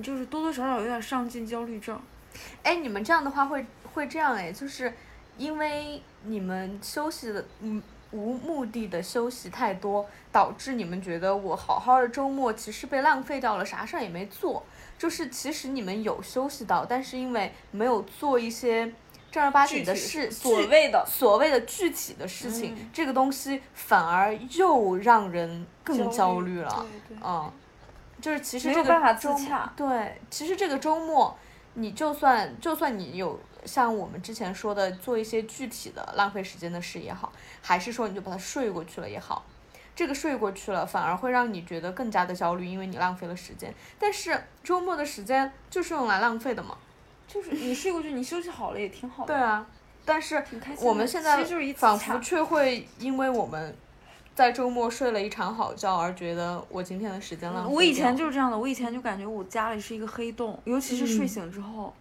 就是多多少少有点上进焦虑症。哎，你们这样的话会会这样哎，就是因为你们休息的，嗯。无目的的休息太多，导致你们觉得我好好的周末其实被浪费掉了，啥事儿也没做。就是其实你们有休息到，但是因为没有做一些正儿八经的事，所谓的所谓的具体的事情，这个东西反而又让人更焦虑了。嗯，就是其实这个周对，其实这个周末你就算就算你有。像我们之前说的，做一些具体的浪费时间的事也好，还是说你就把它睡过去了也好，这个睡过去了反而会让你觉得更加的焦虑，因为你浪费了时间。但是周末的时间就是用来浪费的嘛，就是你睡过去，你休息好了也挺好的。对啊，但是我们现在仿佛却会因为我们在周末睡了一场好觉而觉得我今天的时间浪费。我以前就是这样的，我以前就感觉我家里是一个黑洞，尤其是睡醒之后。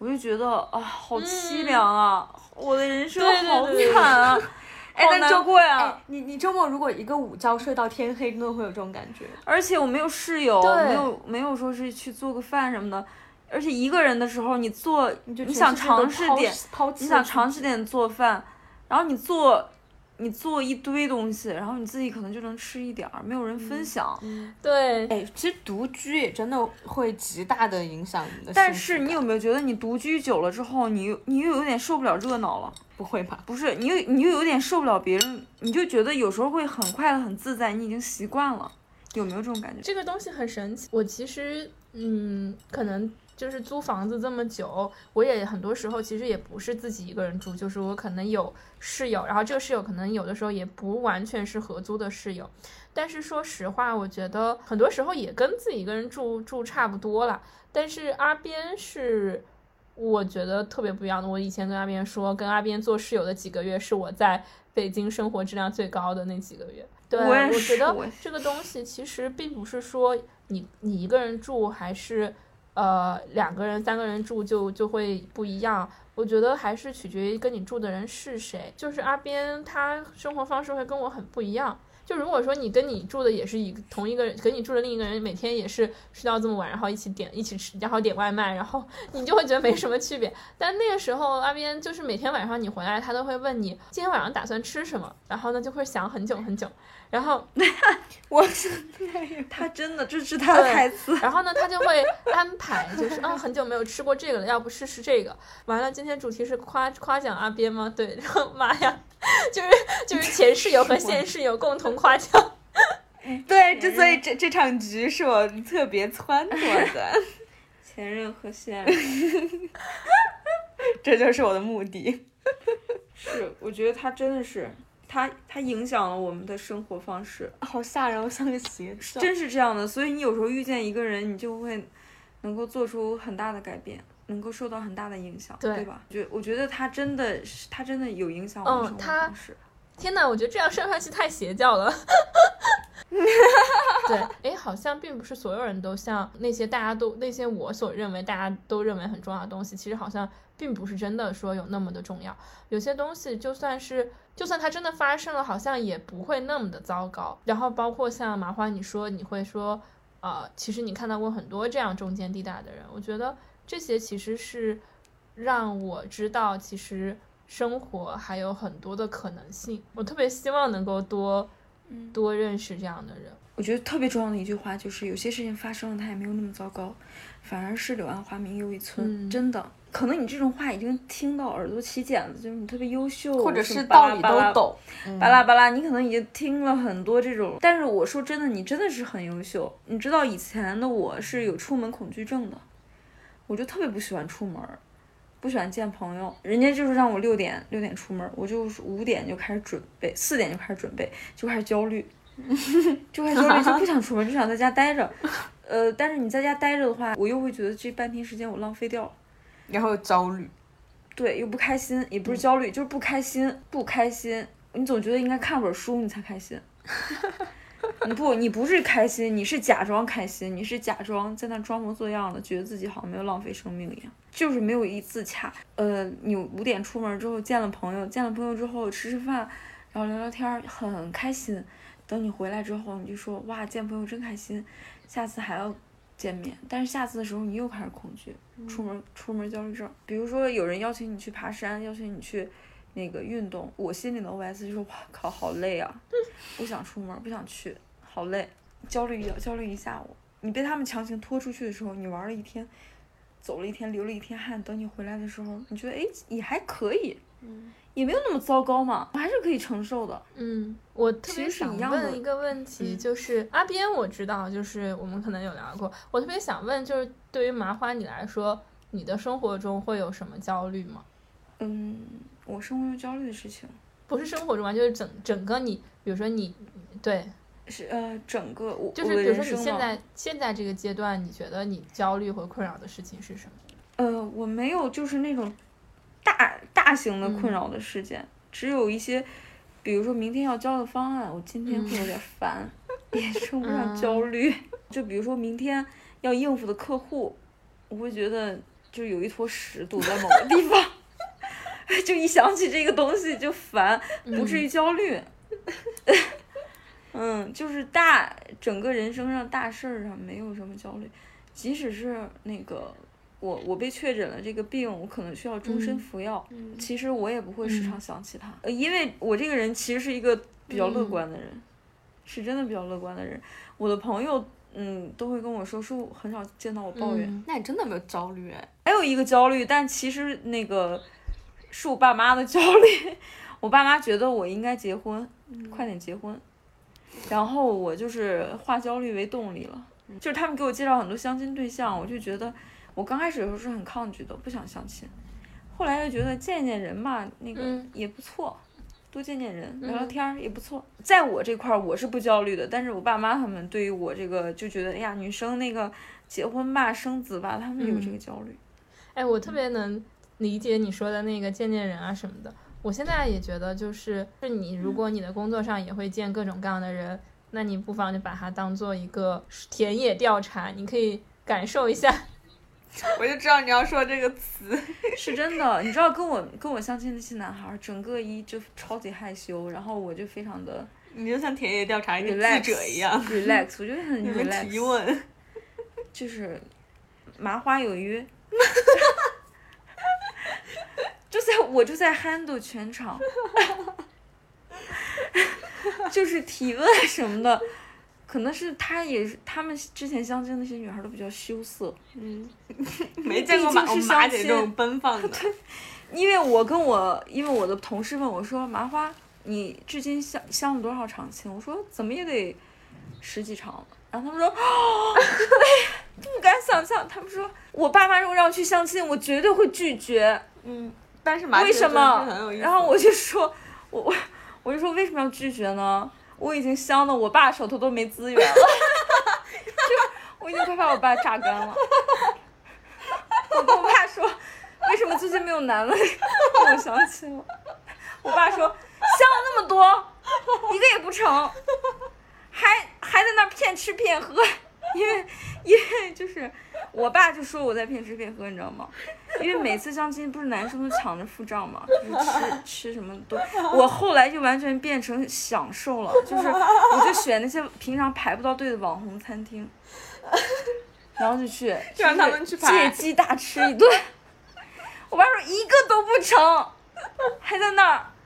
我就觉得啊，好凄凉啊！我的人生好惨啊，哎，那周过呀！你你周末如果一个午觉睡到天黑，真的会有这种感觉。而且我没有室友，没有没有说是去做个饭什么的。而且一个人的时候，你做你想尝试点，你想尝试点做饭，然后你做。你做一堆东西，然后你自己可能就能吃一点儿，没有人分享。对，哎，其实独居也真的会极大的影响你的。但是你有没有觉得你独居久了之后，你又你又有点受不了热闹了？不会吧？不是，你又你又有点受不了别人，你就觉得有时候会很快乐很自在，你已经习惯了，有没有这种感觉？这个东西很神奇。我其实，嗯，可能。就是租房子这么久，我也很多时候其实也不是自己一个人住，就是我可能有室友，然后这个室友可能有的时候也不完全是合租的室友。但是说实话，我觉得很多时候也跟自己一个人住住差不多了。但是阿边是我觉得特别不一样的。我以前跟阿边说，跟阿边做室友的几个月是我在北京生活质量最高的那几个月。对，我觉得这个东西其实并不是说你你一个人住还是。呃，两个人、三个人住就就会不一样。我觉得还是取决于跟你住的人是谁。就是阿边，他生活方式会跟我很不一样。就如果说你跟你住的也是一同一个人，跟你住的另一个人每天也是睡到这么晚，然后一起点一起吃，然后点外卖，然后你就会觉得没什么区别。但那个时候阿边就是每天晚上你回来，他都会问你今天晚上打算吃什么，然后呢就会想很久很久。然后 我是他真的这是他的台词。然后呢他就会安排，就是嗯很久没有吃过这个了，要不试试这个。完了今天主题是夸夸奖阿边吗？对，然后妈呀。就是就是前室友和现室友共同夸奖，对，之所以这这场局是我特别撺掇的，前任和现任，这就是我的目的。是，我觉得他真的是，他他影响了我们的生活方式，好吓人，我像个邪 教。真是这样的，所以你有时候遇见一个人，你就会能够做出很大的改变。能够受到很大的影响，对吧？觉我觉得他真的是，他真的有影响我们生活方式。天哪，我觉得这样上上去太邪教了。对，哎，好像并不是所有人都像那些大家都那些我所认为大家都认为很重要的东西，其实好像并不是真的说有那么的重要。有些东西就算是就算它真的发生了，好像也不会那么的糟糕。然后包括像麻花，你说你会说。呃，其实你看到过很多这样中间地带的人，我觉得这些其实是让我知道，其实生活还有很多的可能性。我特别希望能够多多认识这样的人。我觉得特别重要的一句话就是，有些事情发生了，它也没有那么糟糕，反而是柳暗花明又一村。真的，可能你这种话已经听到耳朵起茧子，就是你特别优秀，或者是道理都懂，巴拉巴拉，你可能已经听了很多这种。但是我说真的，你真的是很优秀。你知道以前的我是有出门恐惧症的，我就特别不喜欢出门，不喜欢见朋友。人家就是让我六点六点出门，我就五点就开始准备，四点就开始准备，就开始焦虑。就开始焦虑，就不想出门，就想在家待着。呃，但是你在家待着的话，我又会觉得这半天时间我浪费掉了，然后焦虑，对，又不开心，也不是焦虑，就是不开心，不开心。你总觉得应该看会儿书你才开心，你不，你不是开心，你是假装开心，你是假装在那装模作样的，觉得自己好像没有浪费生命一样，就是没有一自洽。呃，你五点出门之后见了朋友，见了朋友之后吃吃饭，然后聊聊天，很开心。等你回来之后，你就说哇，见朋友真开心，下次还要见面。但是下次的时候，你又开始恐惧，出门出门焦虑症。比如说有人邀请你去爬山，邀请你去那个运动，我心里的 OS 就说哇靠，好累啊，不想出门，不想去，好累，焦虑一焦虑一下午。你被他们强行拖出去的时候，你玩了一天，走了一天，流了一天汗，等你回来的时候，你觉得哎也还可以。嗯。也没有那么糟糕嘛，我还是可以承受的。嗯，我特别想问一个问题，就是阿边，我知道，就是我们可能有聊过。我特别想问，就是对于麻花你来说，你的生活中会有什么焦虑吗？嗯，我生活中焦虑的事情，不是生活中啊，就是整整个你，比如说你，对，是呃，整个我就是比如说你现在现在这个阶段，你觉得你焦虑和困扰的事情是什么？呃，我没有，就是那种。大大型的困扰的事件，只有一些，比如说明天要交的方案，我今天会有点烦，也称不上焦虑。就比如说明天要应付的客户，我会觉得就有一坨屎堵在某个地方，就一想起这个东西就烦，不至于焦虑。嗯，就是大整个人生上大事儿上没有什么焦虑，即使是那个。我我被确诊了这个病，我可能需要终身服药。其实我也不会时常想起他，呃，因为我这个人其实是一个比较乐观的人，是真的比较乐观的人。我的朋友，嗯，都会跟我说，说很少见到我抱怨。那你真的没有焦虑哎？还有一个焦虑，但其实那个是我爸妈的焦虑。我爸妈觉得我应该结婚，快点结婚，然后我就是化焦虑为动力了。就是他们给我介绍很多相亲对象，我就觉得。我刚开始的时候是很抗拒的，不想相亲，后来又觉得见见人嘛，那个也不错，多见见人，聊聊天也不错。在我这块儿，我是不焦虑的，但是我爸妈他们对于我这个就觉得，哎呀，女生那个结婚吧、生子吧，他们有这个焦虑。哎，我特别能理解你说的那个见见人啊什么的。我现在也觉得，就是是你如果你的工作上也会见各种各样的人，那你不妨就把它当做一个田野调查，你可以感受一下。我就知道你要说这个词。是真的，你知道跟我跟我相亲那些男孩，整个一就超级害羞，然后我就非常的，你就像田野调查一个记者一样，relax，我觉得很 relax，提问，就是麻花有约，就在我就在 handle 全场，就是提问什么的。可能是他也是，他们之前相亲那些女孩都比较羞涩，嗯，没见过马马姐这种奔放的。因为我跟我，因为我的同事问我说：“麻花，你至今相相了多少场亲？”我说：“怎么也得十几场。”然后他们说：“ 不敢想象。”他们说：“我爸妈如果让我去相亲，我绝对会拒绝。”嗯，但是马为什么？然后我就说：“我我我就说为什么要拒绝呢？”我已经香的，我爸手头都没资源了，就我已经快把我爸榨干了。我跟我爸说，为什么最近没有男的跟我相亲了？我爸说，香了那么多，一个也不成，还还在那骗吃骗喝，因为因为就是我爸就说我在骗吃骗喝，你知道吗？因为每次相亲不是男生都抢着付账嘛，就是吃吃什么都。我后来就完全变成享受了，就是我就选那些平常排不到队的网红餐厅，然后就去，就让他们去借机大吃一顿。我爸说一个都不成，还在那儿。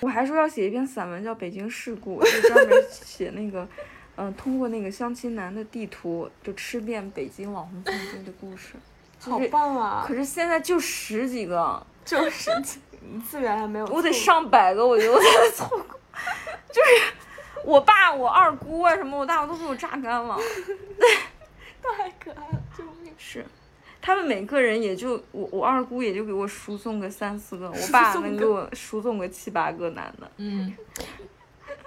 我还说要写一篇散文叫《北京事故》，就专门写那个，嗯、通过那个相亲男的地图，就吃遍北京网红餐厅的故事。好棒啊！可是现在就十几个，就是资源还没有，我得上百个，我觉得我才凑够。就是我爸、我二姑啊什么，我大我都被我榨干了。太可爱了，救命！是，他们每个人也就我我二姑也就给我输送个三四个，我爸能给我输送个七八个男的。嗯，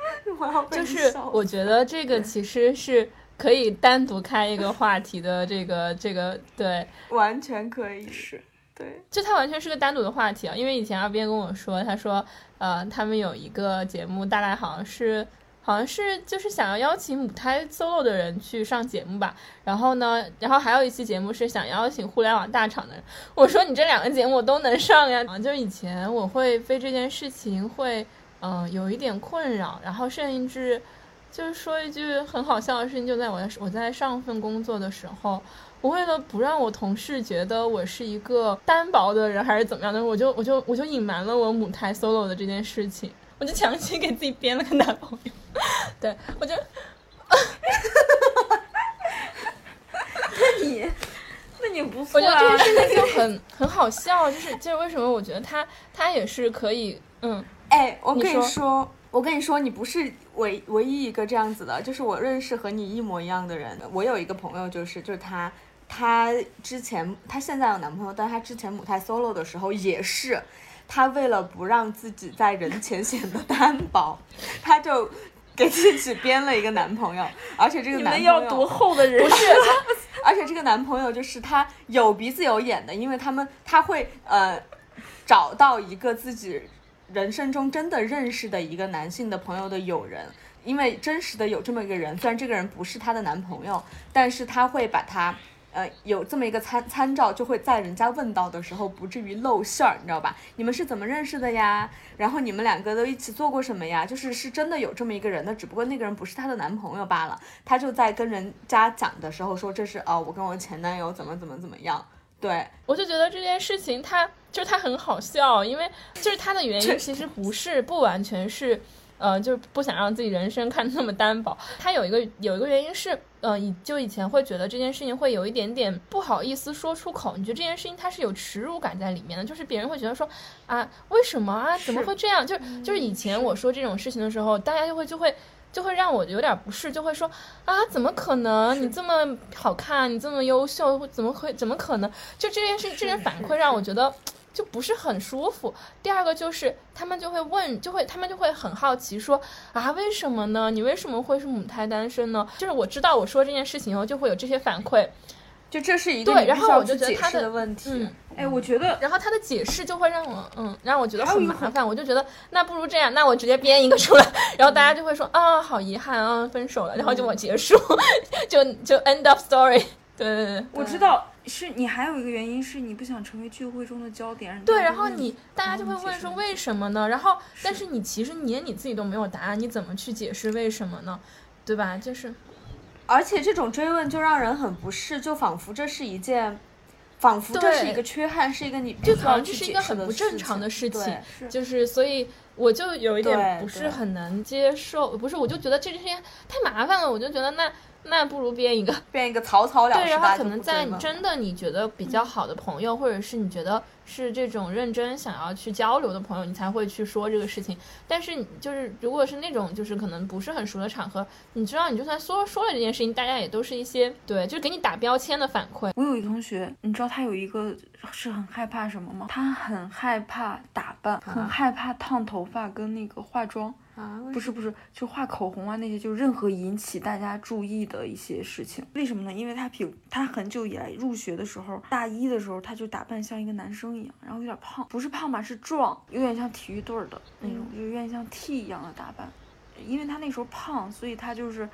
就是我觉得这个其实是可以单独开一个话题的，这个这个对，完全可以，是，对，就它完全是个单独的话题啊。因为以前二边跟我说，他说呃，他们有一个节目，大概好像是。好像是就是想要邀请母胎 solo 的人去上节目吧，然后呢，然后还有一期节目是想邀请互联网大厂的人。我说你这两个节目我都能上呀。啊，就以前我会被这件事情会嗯、有一点困扰，然后甚至就是说一句很好笑的事情，就在我我在上份工作的时候，我为了不让我同事觉得我是一个单薄的人还是怎么样的，我就我就我就隐瞒了我母胎 solo 的这件事情，我就强行给自己编了个男朋友。对我就那你，那你不错我觉得这啊件。事情就很很好笑，就是就是为什么我觉得他他也是可以，嗯，哎，我跟你说，我跟你说，你不是唯唯一一个这样子的，就是我认识和你一模一样的人。我有一个朋友，就是就是他，他之前他现在有男朋友，但他之前母胎 solo 的时候也是，他为了不让自己在人前显得 单薄，他就给自己编了一个男朋友，而且这个男朋友要多厚的人？不是，而且这个男朋友就是他有鼻子有眼的，因为他们他会呃找到一个自己人生中真的认识的一个男性的朋友的友人，因为真实的有这么一个人，虽然这个人不是她的男朋友，但是他会把他。呃，有这么一个参参照，就会在人家问到的时候不至于露馅儿，你知道吧？你们是怎么认识的呀？然后你们两个都一起做过什么呀？就是是真的有这么一个人的，只不过那个人不是她的男朋友罢了。她就在跟人家讲的时候说这是哦，我跟我前男友怎么怎么怎么样。对，我就觉得这件事情它就是它很好笑，因为就是它的原因其实不是不完全是。呃，就是不想让自己人生看那么单薄。他有一个有一个原因是，呃，以就以前会觉得这件事情会有一点点不好意思说出口。你觉得这件事情它是有耻辱感在里面的，就是别人会觉得说啊，为什么啊，怎么会这样？就是就是以前我说这种事情的时候，大家就会就会就会让我有点不适，就会说啊，怎么可能？你这么好看，你这么优秀，怎么会怎么可能？就这件事，这件反馈让我觉得。就不是很舒服。第二个就是他们就会问，就会他们就会很好奇说啊，为什么呢？你为什么会是母胎单身呢？就是我知道我说这件事情以后就会有这些反馈，就这是一个对然后我就觉得他的的问题。嗯，哎，我觉得然后他的解释就会让我嗯让我觉得很麻烦，我就觉得那不如这样，那我直接编一个出来，然后大家就会说啊，好遗憾啊，分手了，然后就我结束，就就 end of story。对对对。我知道是你还有一个原因是你不想成为聚会中的焦点。对，然后你大家就会问说为什么呢？然后但是你其实你连你自己都没有答案，你怎么去解释为什么呢？对吧？就是而且这种追问就让人很不适，就仿佛这是一件，仿佛这是一个缺憾，是一个你就好像这是一个很不正常的事情对，就是所以我就有一点不是很能接受，不是我就觉得这件事情太麻烦了，我就觉得那那不如编一个。编一个草草了事对，然后可能在你真的你觉得比较好的朋友，或者是你觉得是这种认真想要去交流的朋友，你才会去说这个事情。但是你就是如果是那种就是可能不是很熟的场合，你知道你就算说说了这件事情，大家也都是一些对，就是给你打标签的反馈。我有一个同学，你知道他有一个是很害怕什么吗？他很害怕打扮，很害怕烫头发跟那个化妆。啊，不是不是，就画口红啊那些，就任何引起大家注意的一些事情。为什么呢？因为他平他很久以来入学的时候，大一的时候他就打扮像一个男生一样，然后有点胖，不是胖吧，是壮，有点像体育队儿的那种，就有点像 T 一样的打扮。因为他那时候胖，所以他就是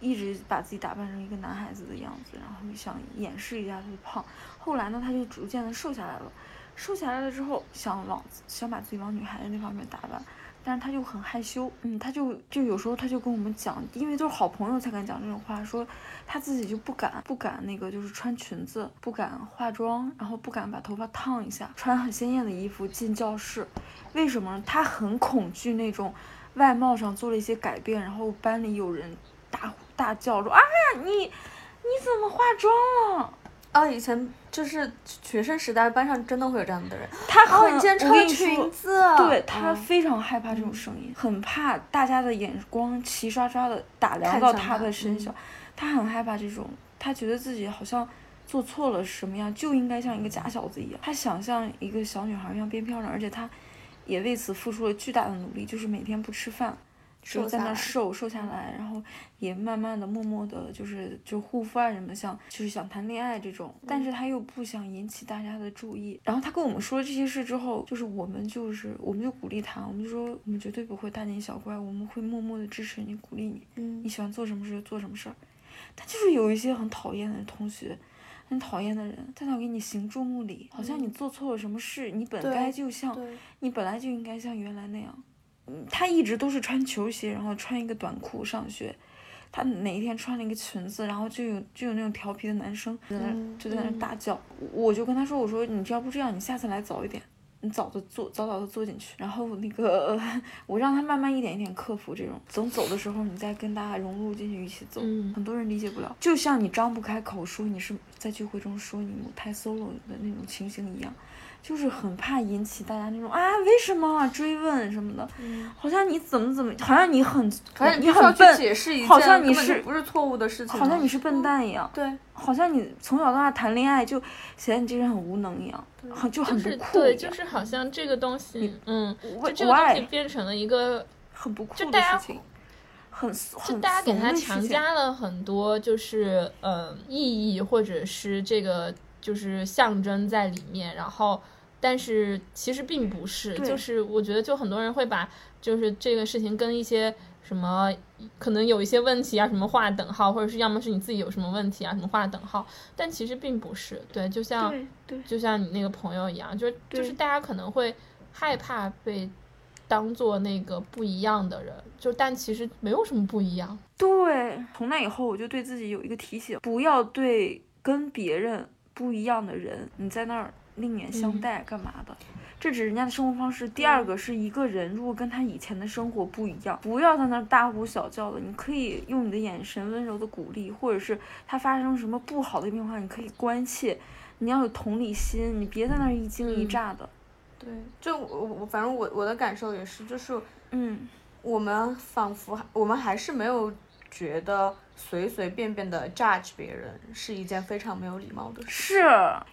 一直把自己打扮成一个男孩子的样子，然后想掩饰一下他的胖。后来呢，他就逐渐的瘦下来了，瘦下来了之后，想往想把自己往女孩子那方面打扮。但是他就很害羞，嗯，他就就有时候他就跟我们讲，因为都是好朋友才敢讲这种话，说他自己就不敢不敢那个就是穿裙子，不敢化妆，然后不敢把头发烫一下，穿很鲜艳的衣服进教室，为什么？他很恐惧那种外貌上做了一些改变，然后班里有人大大叫说啊你你怎么化妆了？啊，以前就是学生时代，班上真的会有这样的人。他很，你竟然穿裙子。对他非常害怕这种声音，很怕大家的眼光齐刷刷的打量到他的身上。他很害怕这种，他觉得自己好像做错了什么样，就应该像一个假小子一样。他想像一个小女孩一样变漂亮，而且他也为此付出了巨大的努力，就是每天不吃饭。就在那瘦瘦下来，然后也慢慢的、默默的，就是就护肤啊什么，像就是想谈恋爱这种，但是他又不想引起大家的注意。然后他跟我们说了这些事之后，就是我们就是我们就鼓励他，我们就说我们绝对不会大惊小怪，我们会默默的支持你、鼓励你。嗯，你喜欢做什么事就做什么事儿。他就是有一些很讨厌的同学，很讨厌的人，在那给你行注目礼，好像你做错了什么事，你本该就像你本来就应该像原来那样。他一直都是穿球鞋，然后穿一个短裤上学。他哪一天穿了一个裙子，然后就有就有那种调皮的男生在那就在那大叫。我就跟他说：“我说你要不这样，你下次来早一点，你早的坐早早的坐进去。然后那个 我让他慢慢一点一点克服这种。总走的时候，你再跟大家融入进去一起走。很多人理解不了，就像你张不开口说你是在聚会中说你太 solo 的那种情形一样。”就是很怕引起大家那种啊，为什么追问什么的，好像你怎么怎么，好像你很，好像你很笨，解释一好像你是不是错误的事情，好像你是笨蛋一样，对，好像你从小到大谈恋爱就显得你这人很无能一样，很就很不酷，对，就是好像这个东西，嗯，就这个东西变成了一个很不酷的事情，很就大家给他强加了很多就是呃意义或者是这个就是象征在里面，然后。但是其实并不是，就是我觉得就很多人会把就是这个事情跟一些什么可能有一些问题啊什么划等号，或者是要么是你自己有什么问题啊什么划等号，但其实并不是，对，就像就像你那个朋友一样，就是就是大家可能会害怕被当做那个不一样的人，就但其实没有什么不一样。对，从那以后我就对自己有一个提醒，不要对跟别人不一样的人你在那儿。另眼相待干嘛的？这只是人家的生活方式。第二个是一个人，如果跟他以前的生活不一样，不要在那儿大呼小叫的。你可以用你的眼神温柔的鼓励，或者是他发生什么不好的变化，你可以关切。你要有同理心，你别在那儿一惊一乍的。对，就我我反正我我的感受也是，就是嗯，我们仿佛我们还是没有觉得。随随便便的 judge 别人是一件非常没有礼貌的事。是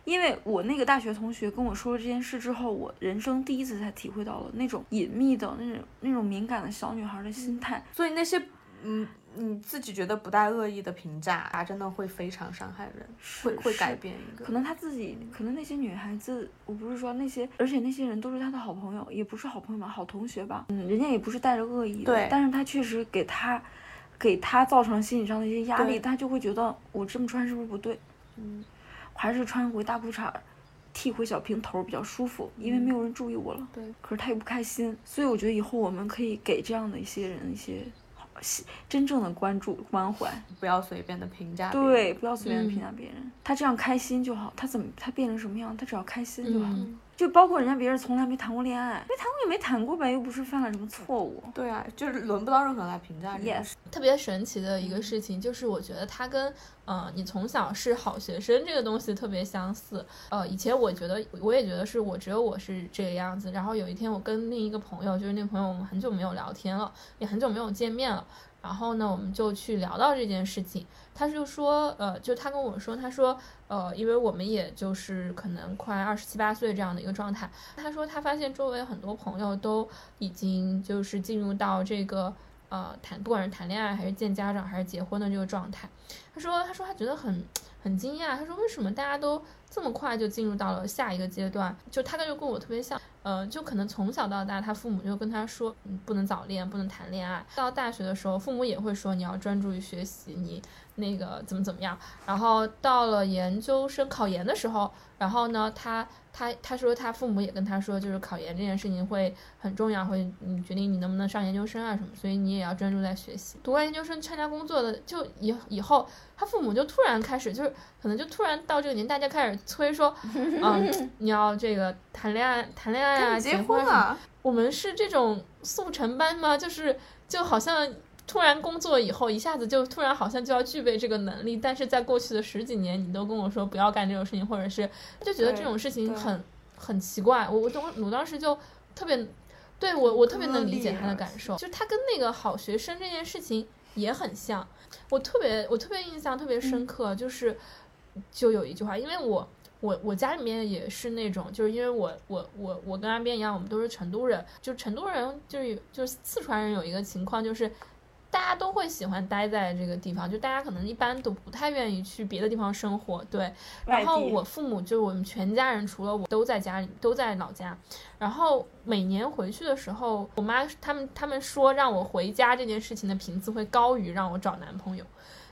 因为我那个大学同学跟我说了这件事之后，我人生第一次才体会到了那种隐秘的那种那种敏感的小女孩的心态。所以那些嗯你自己觉得不带恶意的评价啊，真的会非常伤害人，会会改变一个。可能他自己，可能那些女孩子，我不是说那些，而且那些人都是他的好朋友，也不是好朋友嘛，好同学吧。嗯，人家也不是带着恶意的，对，但是他确实给他。给他造成心理上的一些压力，他就会觉得我这么穿是不是不对？嗯，还是穿回大裤衩，剃回小平头比较舒服，因为没有人注意我了。对，可是他又不开心，所以我觉得以后我们可以给这样的一些人一些真正的关注关怀，不要随便的评价。对，不要随便的评价别人，他这样开心就好。他怎么他变成什么样，他只要开心就好。就包括人家别人从来没谈过恋爱，没谈过也没谈过呗，又不是犯了什么错误。对啊，就是轮不到任何人来评价。Yes，特别神奇的一个事情就是，我觉得他跟呃你从小是好学生这个东西特别相似。呃，以前我觉得我也觉得是我只有我是这个样子。然后有一天我跟另一个朋友，就是那个朋友，我们很久没有聊天了，也很久没有见面了。然后呢，我们就去聊到这件事情。他就说，呃，就他跟我说，他说，呃，因为我们也就是可能快二十七八岁这样的一个状态。他说他发现周围很多朋友都已经就是进入到这个呃谈，不管是谈恋爱还是见家长还是结婚的这个状态。他说，他说他觉得很很惊讶，他说为什么大家都这么快就进入到了下一个阶段？就他就跟我特别像，呃，就可能从小到大，他父母就跟他说，不能早恋，不能谈恋爱。到大学的时候，父母也会说你要专注于学习，你那个怎么怎么样。然后到了研究生考研的时候，然后呢，他。他他说他父母也跟他说，就是考研这件事情会很重要，会嗯决定你能不能上研究生啊什么，所以你也要专注在学习。读完研究生参加工作的，就以以后他父母就突然开始，就是可能就突然到这个年，大家开始催说，嗯，你要这个谈恋爱谈恋爱啊，结婚啊。我们是这种速成班吗？就是就好像。突然工作以后，一下子就突然好像就要具备这个能力，但是在过去的十几年，你都跟我说不要干这种事情，或者是就觉得这种事情很很奇怪。我我当我当时就特别，对我我特别能理解他的感受，就他跟那个好学生这件事情也很像。我特别我特别印象特别深刻，就是就有一句话，因为我我我家里面也是那种，就是因为我我我我跟阿边一样，我们都是成都人，就成都人就是就是四川人有一个情况就是。大家都会喜欢待在这个地方，就大家可能一般都不太愿意去别的地方生活。对，然后我父母就我们全家人除了我都在家里，都在老家。然后每年回去的时候，我妈他们他们说让我回家这件事情的频次会高于让我找男朋友。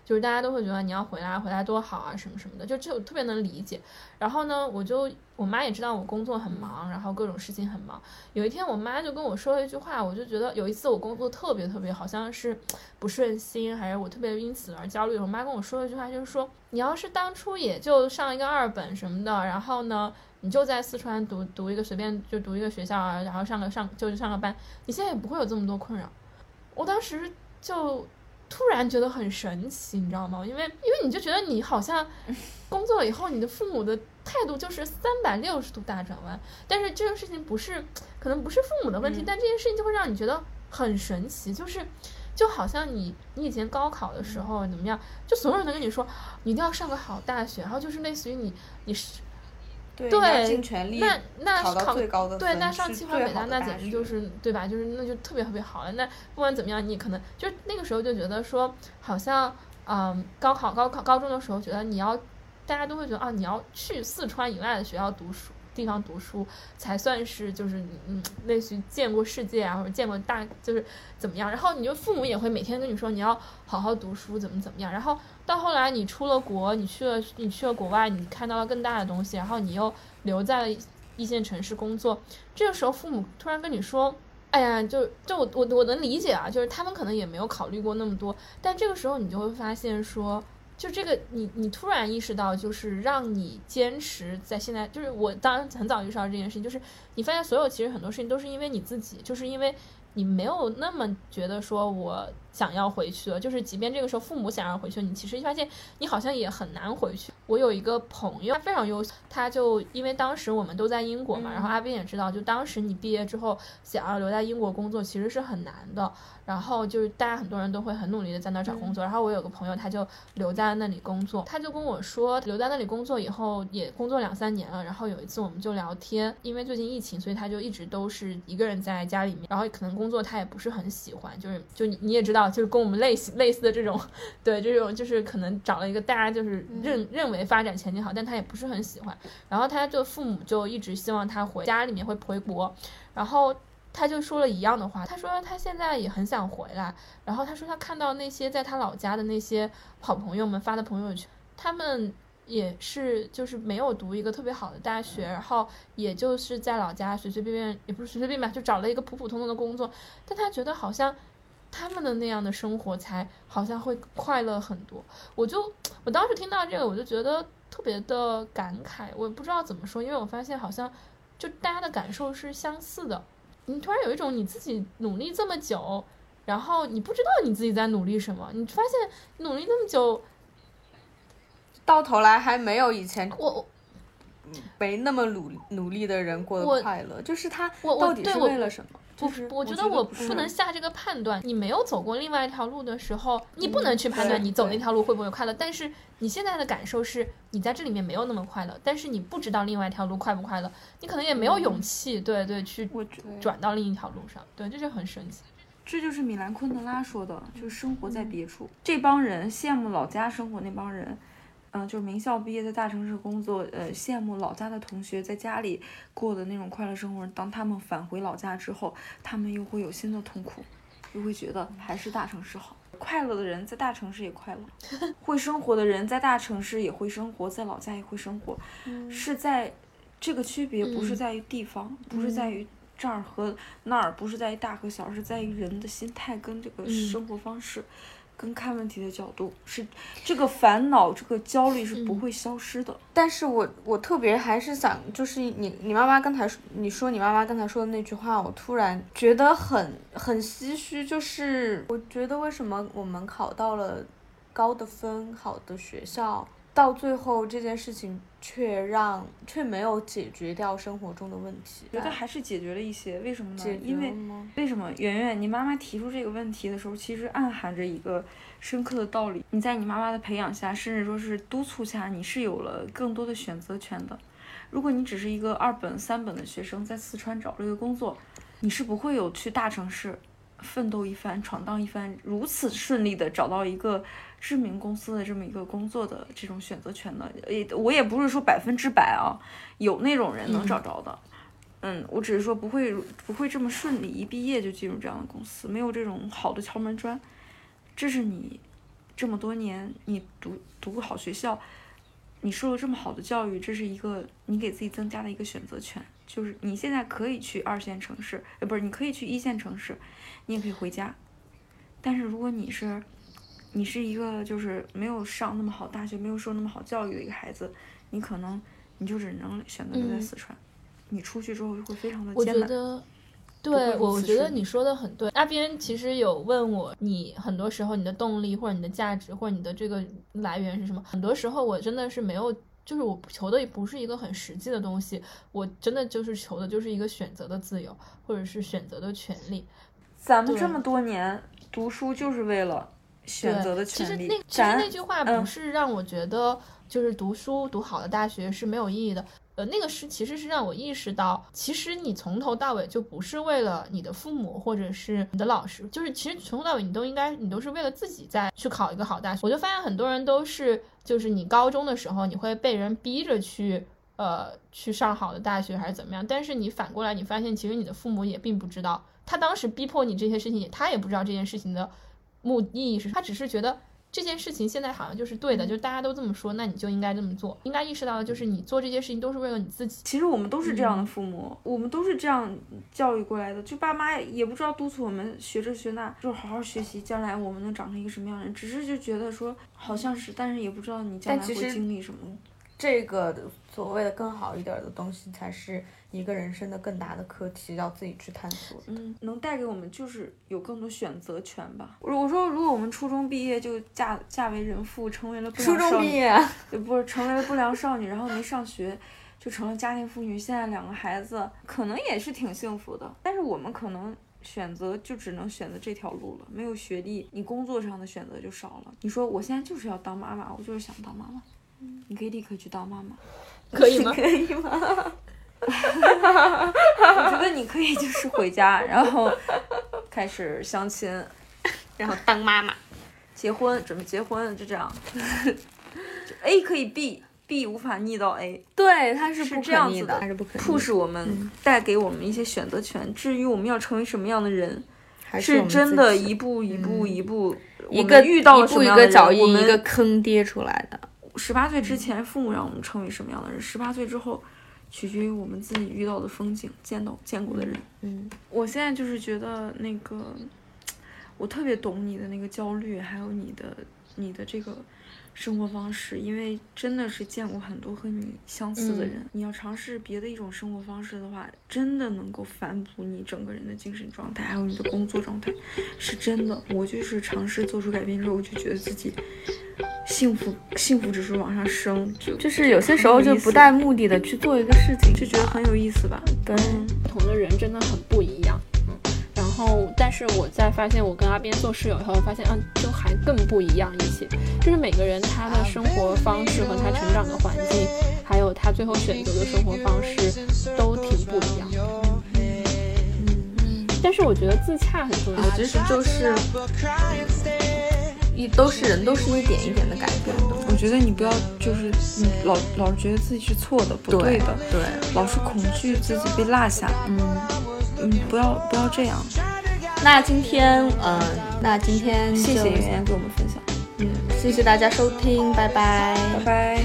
就是大家都会觉得你要回来，回来多好啊，什么什么的，就这我特别能理解。然后呢，我就我妈也知道我工作很忙，然后各种事情很忙。有一天，我妈就跟我说了一句话，我就觉得有一次我工作特别特别好像是不顺心，还是我特别因此而焦虑。我妈跟我说了一句话，就是说你要是当初也就上一个二本什么的，然后呢，你就在四川读读一个随便就读一个学校啊，然后上个上就上个班，你现在也不会有这么多困扰。我当时就。突然觉得很神奇，你知道吗？因为因为你就觉得你好像 工作了以后，你的父母的态度就是三百六十度大转弯。但是这个事情不是，可能不是父母的问题，但这件事情就会让你觉得很神奇，就是就好像你你以前高考的时候怎么样，就所有人都跟你说你一定要上个好大学，然后就是类似于你你是。对，那那考对，那上清华北大那简直就是对吧？就是那就特别特别好了。那不管怎么样，你可能就那个时候就觉得说，好像嗯，高考高考高中的时候觉得你要，大家都会觉得啊，你要去四川以外的学校读书。地方读书才算是就是嗯，类似于见过世界啊，或者见过大就是怎么样。然后你就父母也会每天跟你说你要好好读书，怎么怎么样。然后到后来你出了国，你去了你去了国外，你看到了更大的东西，然后你又留在了一线城市工作。这个时候父母突然跟你说：“哎呀，就就我我我能理解啊，就是他们可能也没有考虑过那么多。”但这个时候你就会发现说。就这个，你你突然意识到，就是让你坚持在现在，就是我当然很早意识到这件事情，就是你发现所有其实很多事情都是因为你自己，就是因为你没有那么觉得说我。想要回去了，就是即便这个时候父母想要回去，你其实发现你好像也很难回去。我有一个朋友，他非常优秀，他就因为当时我们都在英国嘛，然后阿斌也知道，就当时你毕业之后想要留在英国工作其实是很难的。然后就是大家很多人都会很努力的在那找工作。然后我有个朋友，他就留在那里工作，他就跟我说，留在那里工作以后也工作两三年了。然后有一次我们就聊天，因为最近疫情，所以他就一直都是一个人在家里面，然后可能工作他也不是很喜欢，就是就你你也知道。就是跟我们类似类似的这种，对这种就是可能找了一个大家就是认认为发展前景好，但他也不是很喜欢。然后他就父母就一直希望他回家里面会回国，然后他就说了一样的话，他说他现在也很想回来。然后他说他看到那些在他老家的那些好朋友们发的朋友圈，他们也是就是没有读一个特别好的大学，然后也就是在老家随随便便也不是随随便便就找了一个普普通通的工作，但他觉得好像。他们的那样的生活才好像会快乐很多。我就我当时听到这个，我就觉得特别的感慨。我也不知道怎么说，因为我发现好像就大家的感受是相似的。你突然有一种你自己努力这么久，然后你不知道你自己在努力什么，你发现努力那么久，到头来还没有以前我没那么努努力的人过得快乐。就是他到底是为了什么？我我觉得我不能下这个判断。你没有走过另外一条路的时候，你不能去判断你走那条路会不会快乐。但是你现在的感受是你在这里面没有那么快乐，但是你不知道另外一条路快不快乐，你可能也没有勇气，对对，去转到另一条路上。对，这就很神奇。这就是米兰昆德拉说的，就是生活在别处。这帮人羡慕老家生活那帮人，嗯，就是名校毕业在大城市工作，呃，羡慕老家的同学在家里过的那种快乐生活。当他们返回老家之后，他们又会有新的痛苦，又会觉得还是大城市好。快乐的人在大城市也快乐，会生活的人在大城市也会生活，在老家也会生活，是在这个区别不是在于地方，不是在于这儿和那儿，不是在于大和小，是在于人的心态跟这个生活方式。跟看问题的角度是这个烦恼，这个焦虑是不会消失的。但是我我特别还是想，就是你你妈妈刚才说，你说你妈妈刚才说的那句话，我突然觉得很很唏嘘。就是我觉得为什么我们考到了高的分，好的学校。到最后这件事情却让却没有解决掉生活中的问题，觉得还是解决了一些。为什么呢？解因为为什么？圆圆，你妈妈提出这个问题的时候，其实暗含着一个深刻的道理。你在你妈妈的培养下，甚至说是督促下，你是有了更多的选择权的。如果你只是一个二本、三本的学生，在四川找了一个工作，你是不会有去大城市奋斗一番、闯荡一番，如此顺利的找到一个。知名公司的这么一个工作的这种选择权呢，也我也不是说百分之百啊，有那种人能找着的，嗯，我只是说不会不会这么顺利，一毕业就进入这样的公司，没有这种好的敲门砖，这是你这么多年你读读好学校，你受了这么好的教育，这是一个你给自己增加的一个选择权，就是你现在可以去二线城市，呃，不是，你可以去一线城市，你也可以回家，但是如果你是。你是一个就是没有上那么好大学，没有受那么好教育的一个孩子，你可能你就只能选择留在四川。你出去之后就会非常的艰难。我觉得，对，我觉得你说的很对。阿边其实有问我，你很多时候你的动力或者你的价值或者你的这个来源是什么？很多时候我真的是没有，就是我求的也不是一个很实际的东西，我真的就是求的就是一个选择的自由，或者是选择的权利。咱们这么多年读书就是为了。选择的权利。其实那其实那句话不是让我觉得就是读书读好的大学是没有意义的。呃，那个是其实是让我意识到，其实你从头到尾就不是为了你的父母或者是你的老师，就是其实从头到尾你都应该你都是为了自己在去考一个好大学。我就发现很多人都是就是你高中的时候你会被人逼着去呃去上好的大学还是怎么样，但是你反过来你发现其实你的父母也并不知道，他当时逼迫你这些事情，他也不知道这件事情的。目意义是他只是觉得这件事情现在好像就是对的，就是大家都这么说，那你就应该这么做。应该意识到的就是你做这些事情都是为了你自己。其实我们都是这样的父母，我们都是这样教育过来的。就爸妈也不知道督促我们学这学那，就是好好学习，将来我们能长成一个什么样的人。只是就觉得说好像是，但是也不知道你将来会经历什么。这个所谓的更好一点的东西才是。一个人生的更大的课题，要自己去探索。嗯，能带给我们就是有更多选择权吧。我说，如果我们初中毕业就嫁嫁为人妇，成为了不良少女，不是成为了不良少女，然后没上学，就成了家庭妇女。现在两个孩子，可能也是挺幸福的。但是我们可能选择就只能选择这条路了。没有学历，你工作上的选择就少了。你说我现在就是要当妈妈，我就是想当妈妈。你可以立刻去当妈妈，可以吗？可以吗？我觉得你可以就是回家，然后开始相亲，然后当妈妈，结婚，准备结婚，就这样。A 可以 B，B 无法逆到 A。对，它是不这样子的，它是不可逆。促使我们带给我们一些选择权。至于我们要成为什么样的人，是真的一步一步一步，一个遇到了什么样的脚印，一个坑跌出来的。十八岁之前，父母让我们成为什么样的人？十八岁之后。取决于我们自己遇到的风景，见到见过的人。嗯，我现在就是觉得那个，我特别懂你的那个焦虑，还有你的你的这个。生活方式，因为真的是见过很多和你相似的人，你要尝试别的一种生活方式的话，真的能够反哺你整个人的精神状态，还有你的工作状态，是真的。我就是尝试做出改变之后，我就觉得自己幸福，幸福指数往上升，就就是有些时候就不带目的的去做一个事情，就觉得很有意思吧。对，不同的人真的很不一样。然后，但是我在发现我跟阿边做室友以后，发现，嗯，就还更不一样一些。就是每个人他的生活方式和他成长的环境，还有他最后选择的生活方式，都挺不一样。嗯，但是我觉得自洽很重要。其实就是一都是人，都是一点一点的改变的。我觉得你不要就是你老老觉得自己是错的、不对的，对，老是恐惧自己被落下。嗯嗯，不要不要这样。那今天，嗯，那今天谢谢就圆圆给我们分享，嗯，谢谢大家收听，拜拜。拜拜。